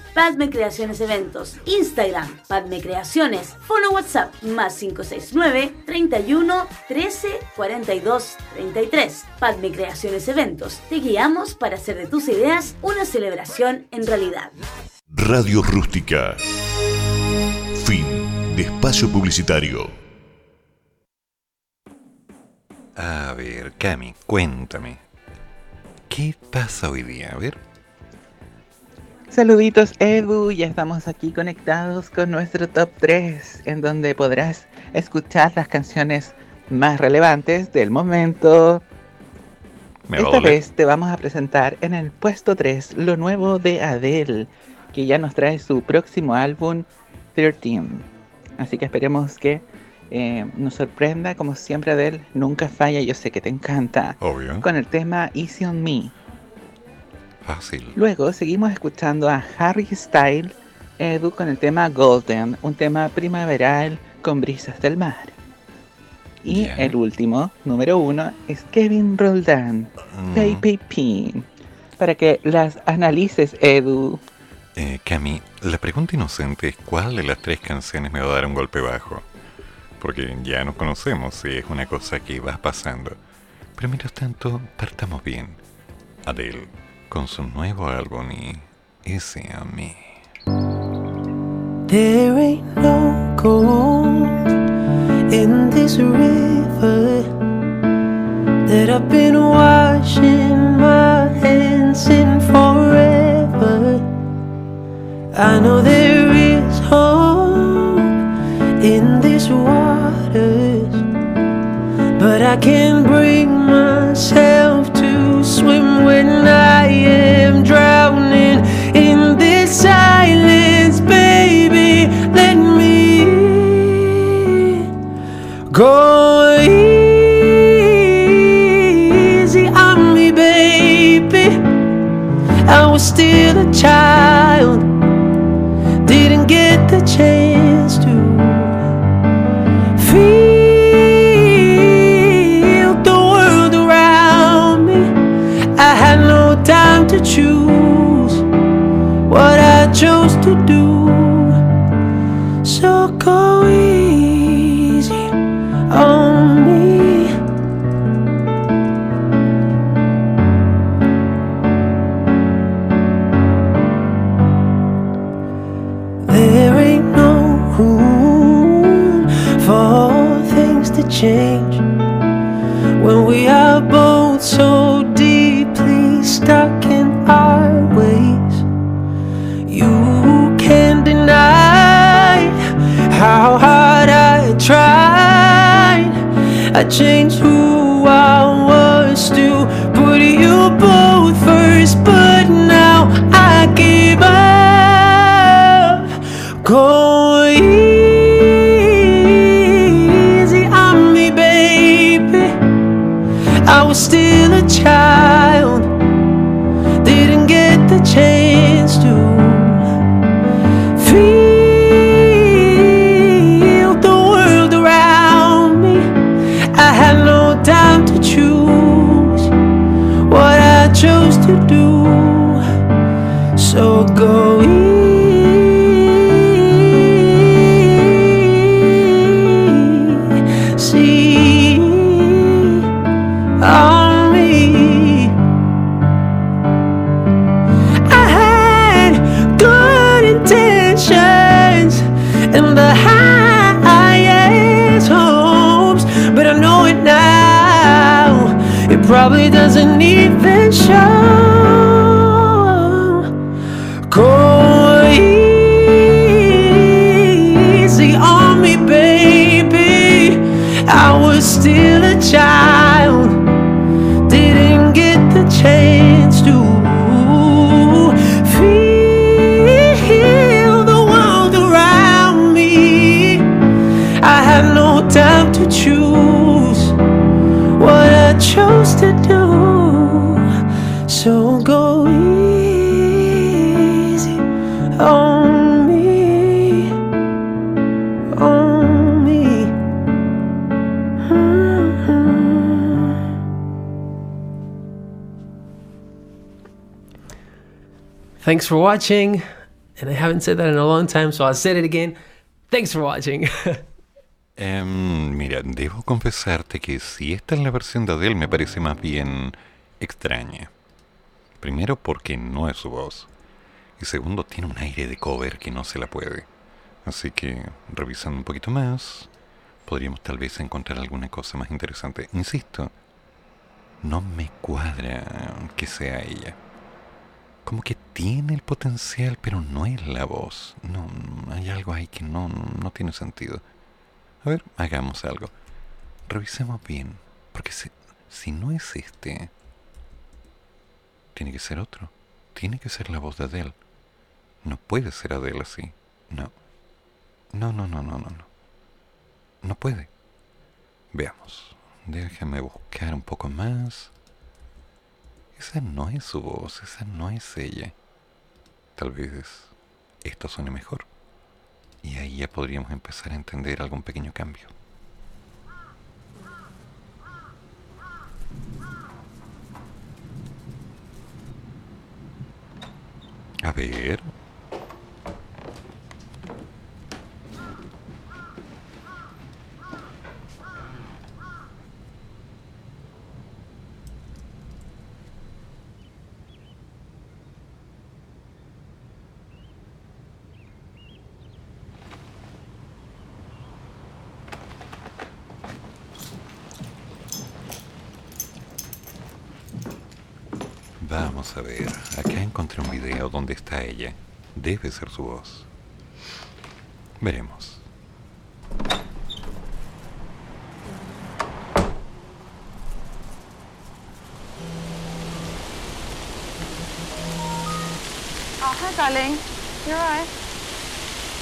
Padme Creaciones Eventos, Instagram, Padme Creaciones, Fono WhatsApp, más 569 31 13 42 33. Padme Creaciones Eventos, te guiamos para hacer de tus ideas una celebración en realidad. Radio Rústica. Fin de espacio publicitario. A ver, Cami, cuéntame. ¿Qué pasa hoy día? A ver. Saluditos Edu, ya estamos aquí conectados con nuestro top 3, en donde podrás escuchar las canciones más relevantes del momento. Me Esta vez te vamos a presentar en el puesto 3 lo nuevo de Adele, que ya nos trae su próximo álbum 13. Así que esperemos que eh, nos sorprenda, como siempre Adele, nunca falla, yo sé que te encanta, Obvio. con el tema Easy on Me. Fácil. Luego seguimos escuchando a Harry Style Edu con el tema Golden, un tema primaveral con brisas del mar. Y el último, número uno, es Kevin Roldán, Mm. PPP, para que las analices, Edu. Eh, Cami, la pregunta inocente es cuál de las tres canciones me va a dar un golpe bajo. Porque ya nos conocemos y es una cosa que va pasando. Pero mientras tanto, partamos bien. Adele, con su nuevo álbum y ese a mí. There ain't no gold in this river that I've been washing my hands in forever. I know there is hope in these waters, but I can't bring myself swim when I am drowning in this silence, baby. Let me go easy on me, baby. I was still a child, didn't get the chance chose to do. So go easy on me. There ain't no room for things to change when we are both so I changed who I was still a child didn't get the chance to feel the world around me. I had no time to choose what I chose to do. Thanks for watching. And I haven't said that in a long time, so I'll say it again. Thanks for watching. Em, mira, debo confesarte que si esta es la versión de Adele me parece más bien extraña. Primero porque no es su voz. Y segundo, tiene un aire de cover que no se la puede. Así que, revisando un poquito más, podríamos tal vez encontrar alguna cosa más interesante. Insisto, no me cuadra que sea ella. Como que tiene el potencial, pero no es la voz. No, hay algo ahí que no, no tiene sentido. A ver, hagamos algo. Revisemos bien, porque si, si no es este, tiene que ser otro. Tiene que ser la voz de Adele. No puede ser Adele así. No. No, no, no, no, no, no. No puede. Veamos. Déjame buscar un poco más. Esa no es su voz, esa no es ella. Tal vez esto suene mejor. Y ahí ya podríamos empezar a entender algún pequeño cambio. A ver. encontré un video donde está ella. Debe ser su voz. Veremos. Oh, hi, darling. You're right.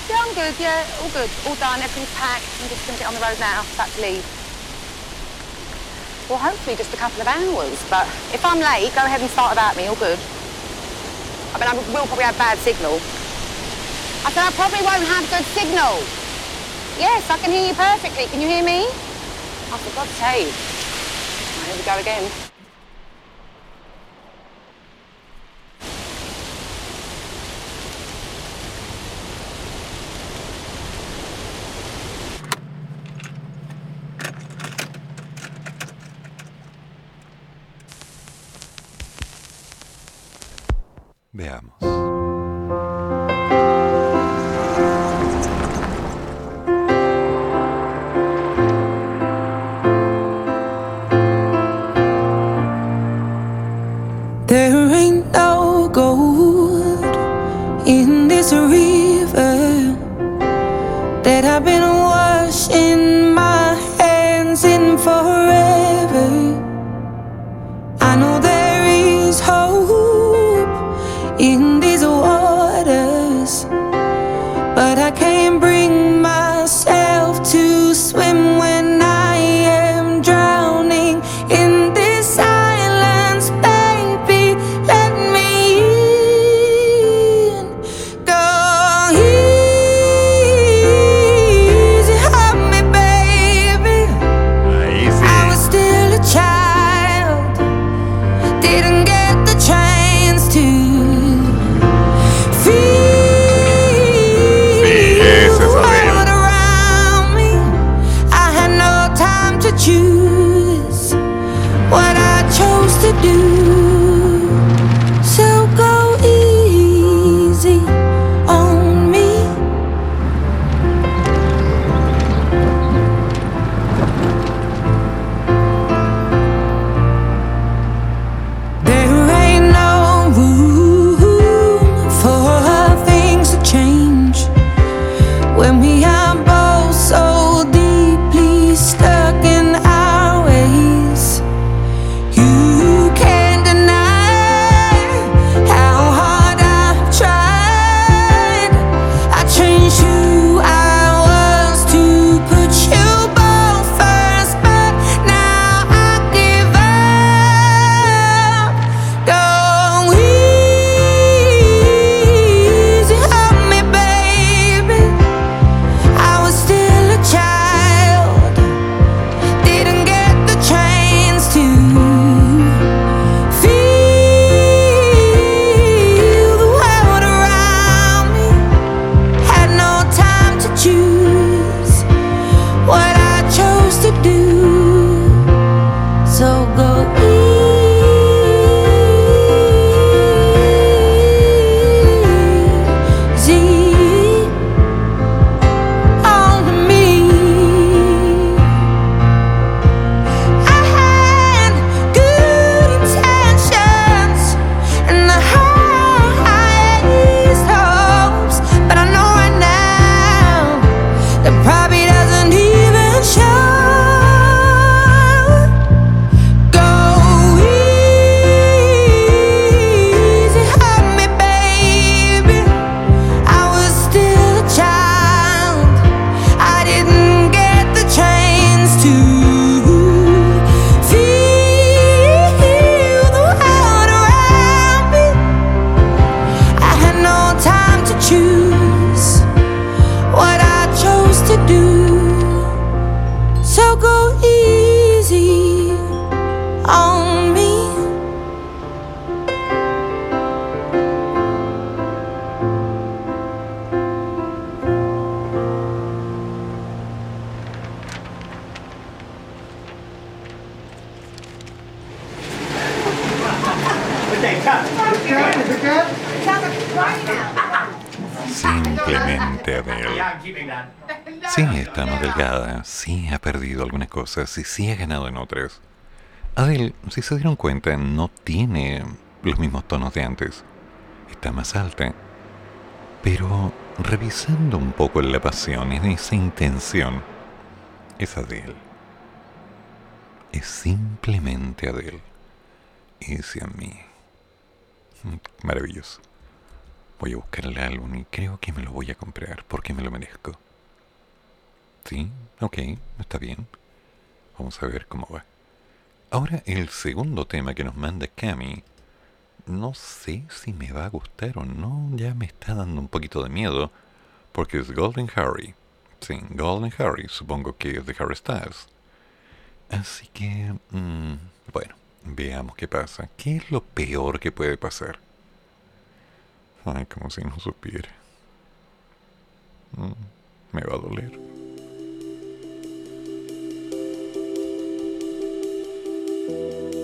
Yeah, I'm good. Yeah, all good. All done. Everything's packed. I'm just going to get on the road now. Back to leave. Well, hopefully just a couple of hours. But if I'm late, go ahead and start about me. All good. I mean, I will probably have bad signal. I said, I probably won't have good signal. Yes, I can hear you perfectly. Can you hear me? I said, God's sake. Here we go again. cosas y sí ha ganado en otras. Adele, si se dieron cuenta, no tiene los mismos tonos de antes. Está más alta. Pero revisando un poco la pasión, en esa intención, es Adele. Es simplemente Adele. Hice a mí. Mm, maravilloso. Voy a buscar el álbum y creo que me lo voy a comprar porque me lo merezco. Sí, ok, está bien. Vamos a ver cómo va. Ahora el segundo tema que nos manda Cami. No sé si me va a gustar o no, ya me está dando un poquito de miedo. Porque es Golden Harry. Sí, Golden Harry, supongo que es de Harry Styles. Así que, mm, bueno, veamos qué pasa. ¿Qué es lo peor que puede pasar? Ay, como si no supiera. Mm, me va a doler. Golden,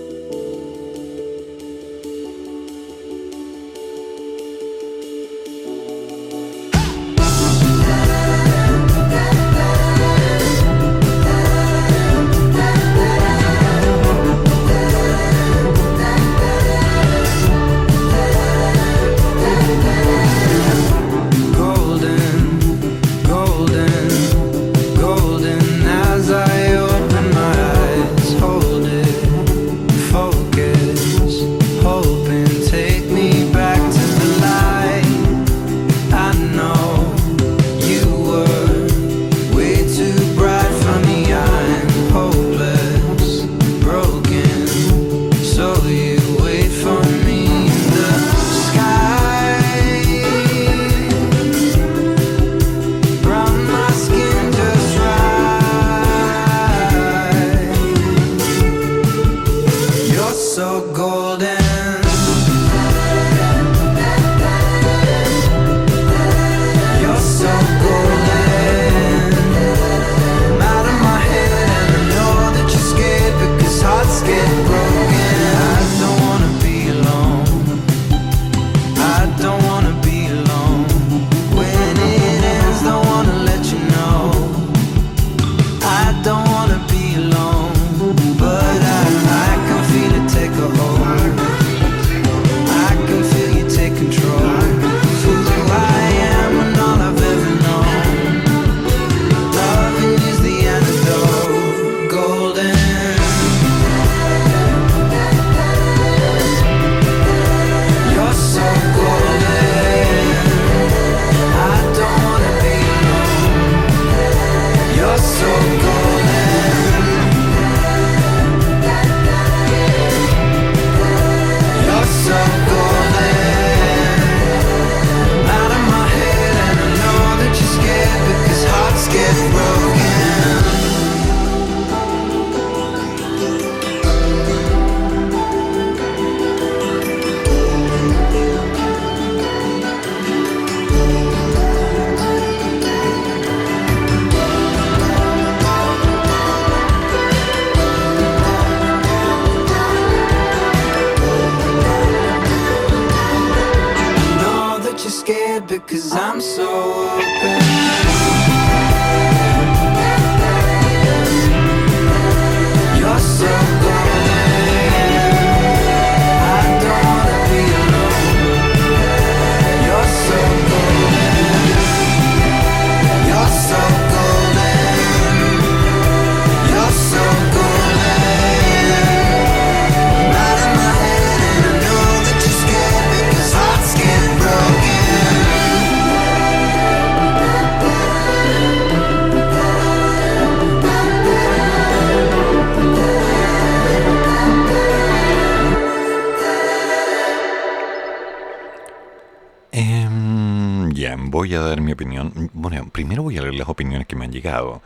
opinión. Bueno, primero voy a leer las opiniones que me han llegado.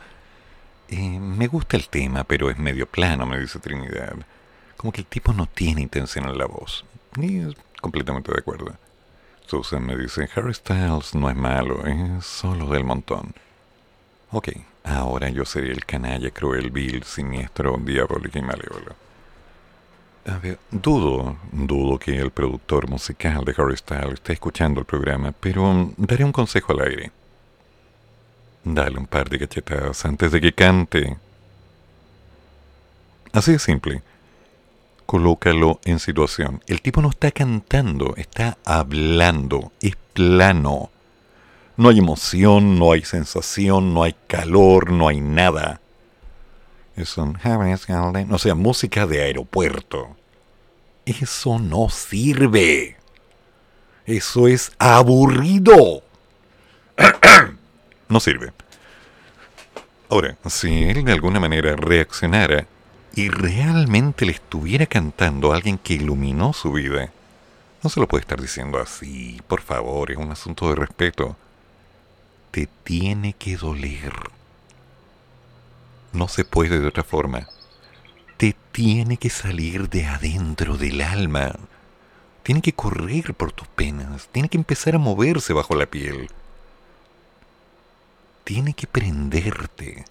Eh, me gusta el tema, pero es medio plano, me dice Trinidad. Como que el tipo no tiene intención en la voz. Y es completamente de acuerdo. Susan me dice, Harry Styles no es malo, es solo del montón. Ok, ahora yo seré el canalla, cruel, vil, siniestro, diabólico y malévolo. A ver, dudo, dudo que el productor musical de Harry Styles esté escuchando el programa, pero daré un consejo al aire. Dale un par de cachetadas antes de que cante. Así de simple. colócalo en situación. El tipo no está cantando, está hablando, es plano. No hay emoción, no hay sensación, no hay calor, no hay nada. Es o sea, música de aeropuerto. Eso no sirve. Eso es aburrido. no sirve. Ahora, si él de alguna manera reaccionara y realmente le estuviera cantando a alguien que iluminó su vida, no se lo puede estar diciendo así, por favor, es un asunto de respeto. Te tiene que doler. No se puede de otra forma. Te tiene que salir de adentro del alma. Tiene que correr por tus penas. Tiene que empezar a moverse bajo la piel. Tiene que prenderte.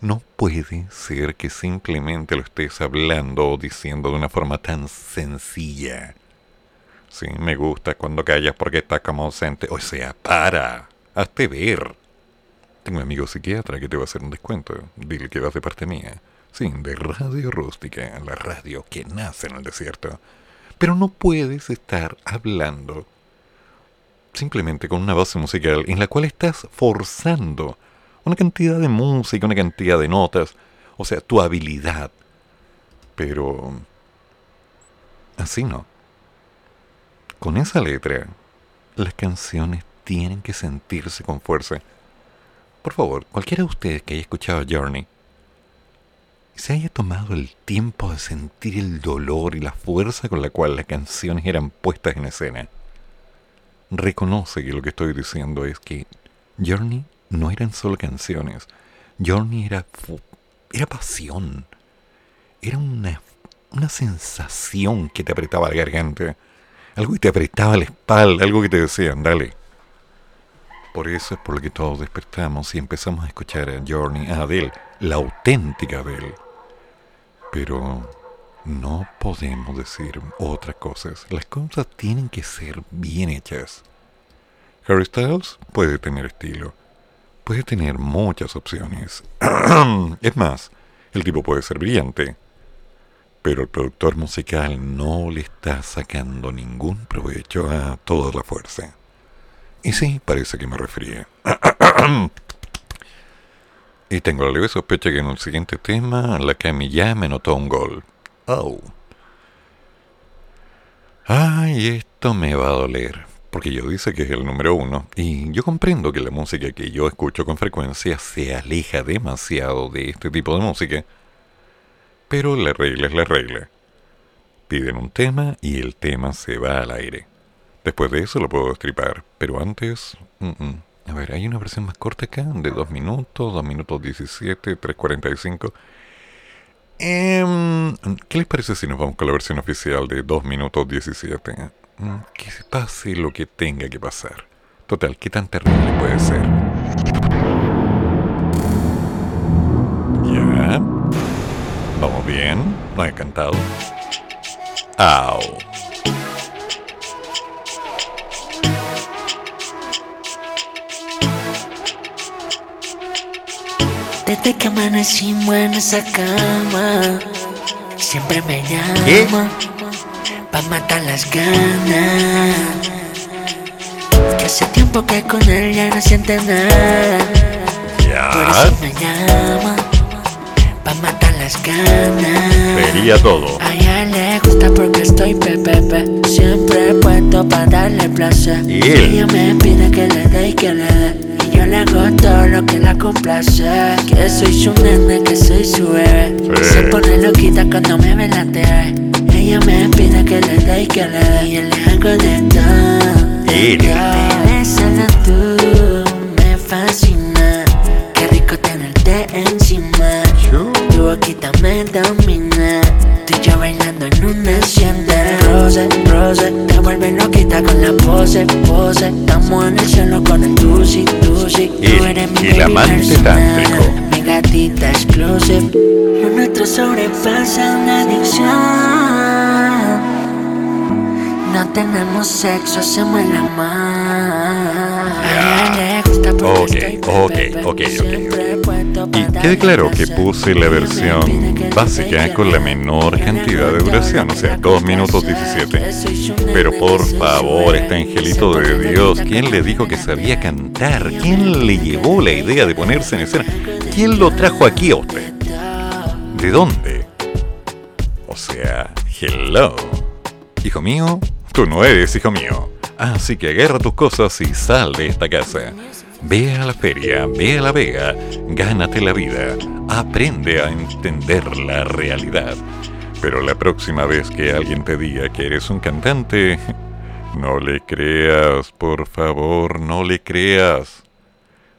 No puede ser que simplemente lo estés hablando o diciendo de una forma tan sencilla. Sí, me gusta cuando callas porque estás como ausente. O sea, para. Hazte ver. Tengo un amigo psiquiatra que te va a hacer un descuento. Dile que vas de parte mía. Sí, de Radio Rústica, la radio que nace en el desierto. Pero no puedes estar hablando simplemente con una base musical en la cual estás forzando una cantidad de música, una cantidad de notas, o sea, tu habilidad. Pero así no. Con esa letra, las canciones tienen que sentirse con fuerza. Por favor, cualquiera de ustedes que haya escuchado Journey, se haya tomado el tiempo de sentir el dolor y la fuerza con la cual las canciones eran puestas en escena, reconoce que lo que estoy diciendo es que Journey no eran solo canciones. Journey era, era pasión. Era una, una sensación que te apretaba la garganta. Algo que te apretaba la espalda, algo que te decían, dale. Por eso es por lo que todos despertamos y empezamos a escuchar a Journey, a Adele, la auténtica Adele. Pero no podemos decir otras cosas. Las cosas tienen que ser bien hechas. Harry Styles puede tener estilo. Puede tener muchas opciones. es más, el tipo puede ser brillante. Pero el productor musical no le está sacando ningún provecho a toda la fuerza. Y sí, parece que me refería. y tengo la leve sospecha que en el siguiente tema la Cami ya me notó un gol. Oh. Ay, esto me va a doler. Porque yo dice que es el número uno. Y yo comprendo que la música que yo escucho con frecuencia se aleja demasiado de este tipo de música. Pero la regla es la regla. Piden un tema y el tema se va al aire. Después de eso lo puedo destripar. Pero antes... A ver, hay una versión más corta acá, de 2 minutos, 2 minutos 17, 3.45. Em, ¿Qué les parece si nos vamos con la versión oficial de 2 minutos 17? Mm, Que se pase lo que tenga que pasar. Total, ¿qué tan terrible puede ser? Ya. Vamos bien. No he cantado. Au. Desde que amanecimos en esa cama, siempre me llama pa' matar las ganas. Que hace tiempo que con él ya no siente nada. Por Ya. eso me llama pa' matar las ganas. Sería todo. A ella le gusta porque estoy pepepe. Siempre puesto para darle placer. Y él. Ella me pide que le dé y que le dé. Yo le hago todo lo que la complace. Que soy su nene, que soy su bebé. Sí. Se pone loquita cuando me ve la TV. Ella me pide que le dé y que le dé. Y yo le hago de todo. Él. Bebé, solo tú me fascina. Qué rico tenerte encima. Tu boquita me domina. Tú y yo bailando en un desciende. Rose, rose, te vuelve loquita con la pose, pose. Estamos en el cielo con el tusi, tusi. Tú eres mi el amante tántrico. Mi gatita exclusive. Lo nuestro sobrepasa una adicción. No tenemos sexo, hacemos el amor. Ok, ok, ok, ok. Y quede claro que puse la versión básica con la menor cantidad de duración, o sea, 2 minutos 17. Pero por favor, este angelito de Dios, ¿quién le dijo que sabía cantar? ¿Quién le llevó la idea de ponerse en escena? ¿Quién lo trajo aquí a usted? ¿De dónde? O sea, hello. Hijo mío, tú no eres hijo mío. Así que agarra tus cosas y sal de esta casa. Ve a la feria, ve a la vega, gánate la vida, aprende a entender la realidad. Pero la próxima vez que alguien te diga que eres un cantante, no le creas, por favor, no le creas.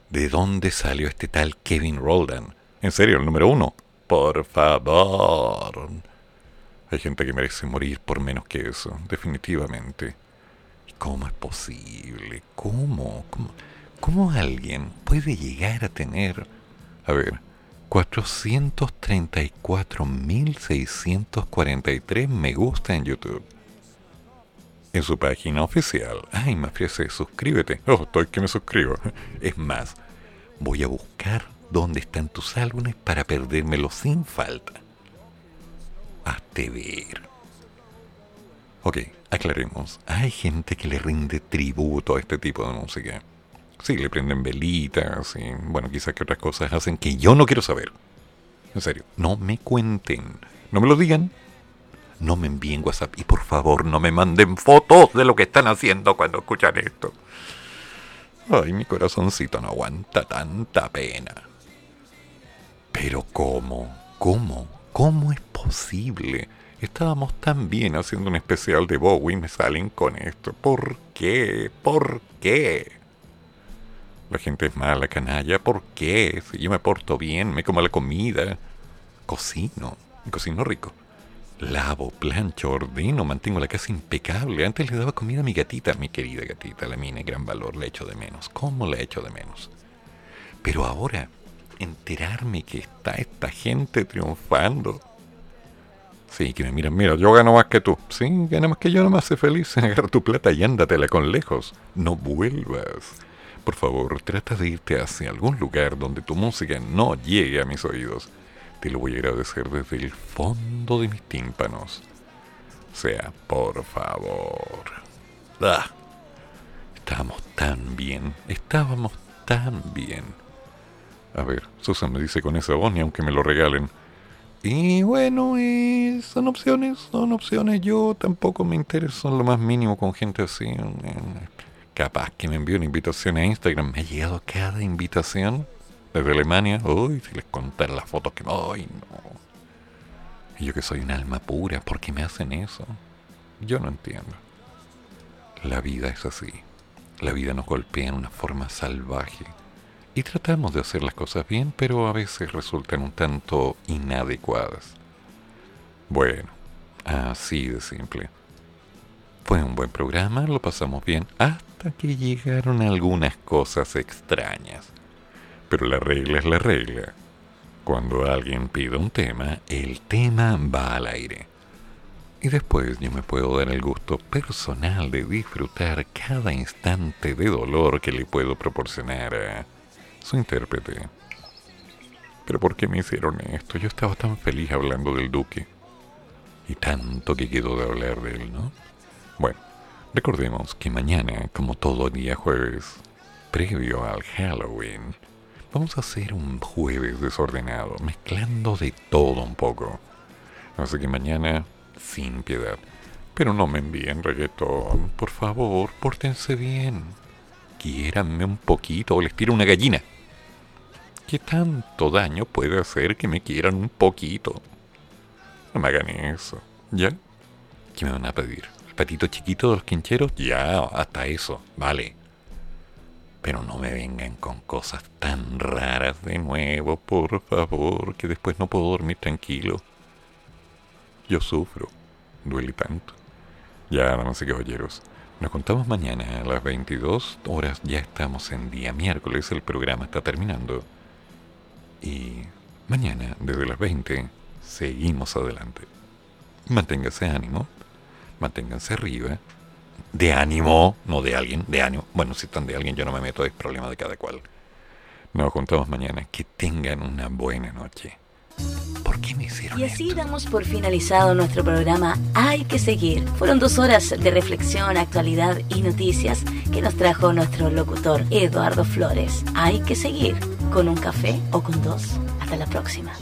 ¿De dónde salió este tal Kevin Roldan? En serio, el número uno. Por favor. Hay gente que merece morir por menos que eso, definitivamente. ¿Cómo es posible? ¿Cómo? ¿Cómo, cómo alguien puede llegar a tener, a ver, 434.643 me gusta en YouTube? En su página oficial. Ay, me ofrece, suscríbete. Oh, estoy que me suscribo. Es más, voy a buscar dónde están tus álbumes para perdérmelos sin falta. Hazte ver. Ok, aclaremos. Hay gente que le rinde tributo a este tipo de música. Sí, le prenden velitas y, bueno, quizás que otras cosas hacen que yo no quiero saber. En serio, no me cuenten. No me lo digan. No me envíen WhatsApp. Y por favor, no me manden fotos de lo que están haciendo cuando escuchan esto. Ay, mi corazoncito no aguanta tanta pena. Pero ¿cómo? ¿Cómo? ¿Cómo es posible? Estábamos tan bien haciendo un especial de Bowie y me salen con esto. ¿Por qué? ¿Por qué? La gente es mala, canalla. ¿Por qué? Si yo me porto bien, me como la comida, cocino, cocino rico. Lavo, plancho, ordeno, mantengo la casa impecable. Antes le daba comida a mi gatita, mi querida gatita, la mina, gran valor, la echo de menos. ¿Cómo la echo de menos? Pero ahora, enterarme que está esta gente triunfando. Sí, que me miran, mira, yo gano más que tú. Sí, gana más que yo, no me hace feliz. Agarra tu plata y ándatela con lejos. No vuelvas. Por favor, trata de irte hacia algún lugar donde tu música no llegue a mis oídos. Te lo voy a agradecer desde el fondo de mis tímpanos. O sea, por favor. Ah, estábamos tan bien, estábamos tan bien. A ver, Susan me dice con esa voz, ni aunque me lo regalen. Y bueno, son opciones, son opciones. Yo tampoco me intereso en lo más mínimo con gente así. Capaz que me envíe una invitación a Instagram. Me ha llegado cada invitación desde Alemania. Uy, si les contara las fotos que... ¡Ay, no! Y yo que soy un alma pura, ¿por qué me hacen eso? Yo no entiendo. La vida es así. La vida nos golpea en una forma salvaje. Y tratamos de hacer las cosas bien, pero a veces resultan un tanto inadecuadas. Bueno, así de simple. Fue un buen programa, lo pasamos bien, hasta que llegaron algunas cosas extrañas. Pero la regla es la regla. Cuando alguien pide un tema, el tema va al aire. Y después yo me puedo dar el gusto personal de disfrutar cada instante de dolor que le puedo proporcionar a su intérprete. Pero ¿por qué me hicieron esto? Yo estaba tan feliz hablando del duque. Y tanto que quedó de hablar de él, ¿no? Bueno, recordemos que mañana, como todo día jueves, previo al Halloween, vamos a hacer un jueves desordenado, mezclando de todo un poco. Así que mañana, sin piedad. Pero no me envíen reggaetón, por favor, pórtense bien. Quiéranme un poquito o les tiro una gallina. ¿Qué tanto daño puede hacer que me quieran un poquito? No me hagan eso, ¿ya? ¿Qué me van a pedir? ¿El patito chiquito de los quincheros? Ya, hasta eso, vale. Pero no me vengan con cosas tan raras de nuevo, por favor, que después no puedo dormir tranquilo. Yo sufro, duele tanto. Ya, damas y caballeros, nos contamos mañana a las 22 horas, ya estamos en día miércoles, el programa está terminando. Y mañana, desde las 20, seguimos adelante. Manténgase ánimo, manténganse arriba. De ánimo, no de alguien, de ánimo. Bueno, si están de alguien, yo no me meto, es problema de cada cual. Nos juntamos mañana. Que tengan una buena noche. ¿Por qué me hicieron Y así damos por finalizado nuestro programa Hay que seguir. Fueron dos horas de reflexión, actualidad y noticias que nos trajo nuestro locutor Eduardo Flores. Hay que seguir con un café o con dos. Hasta la próxima.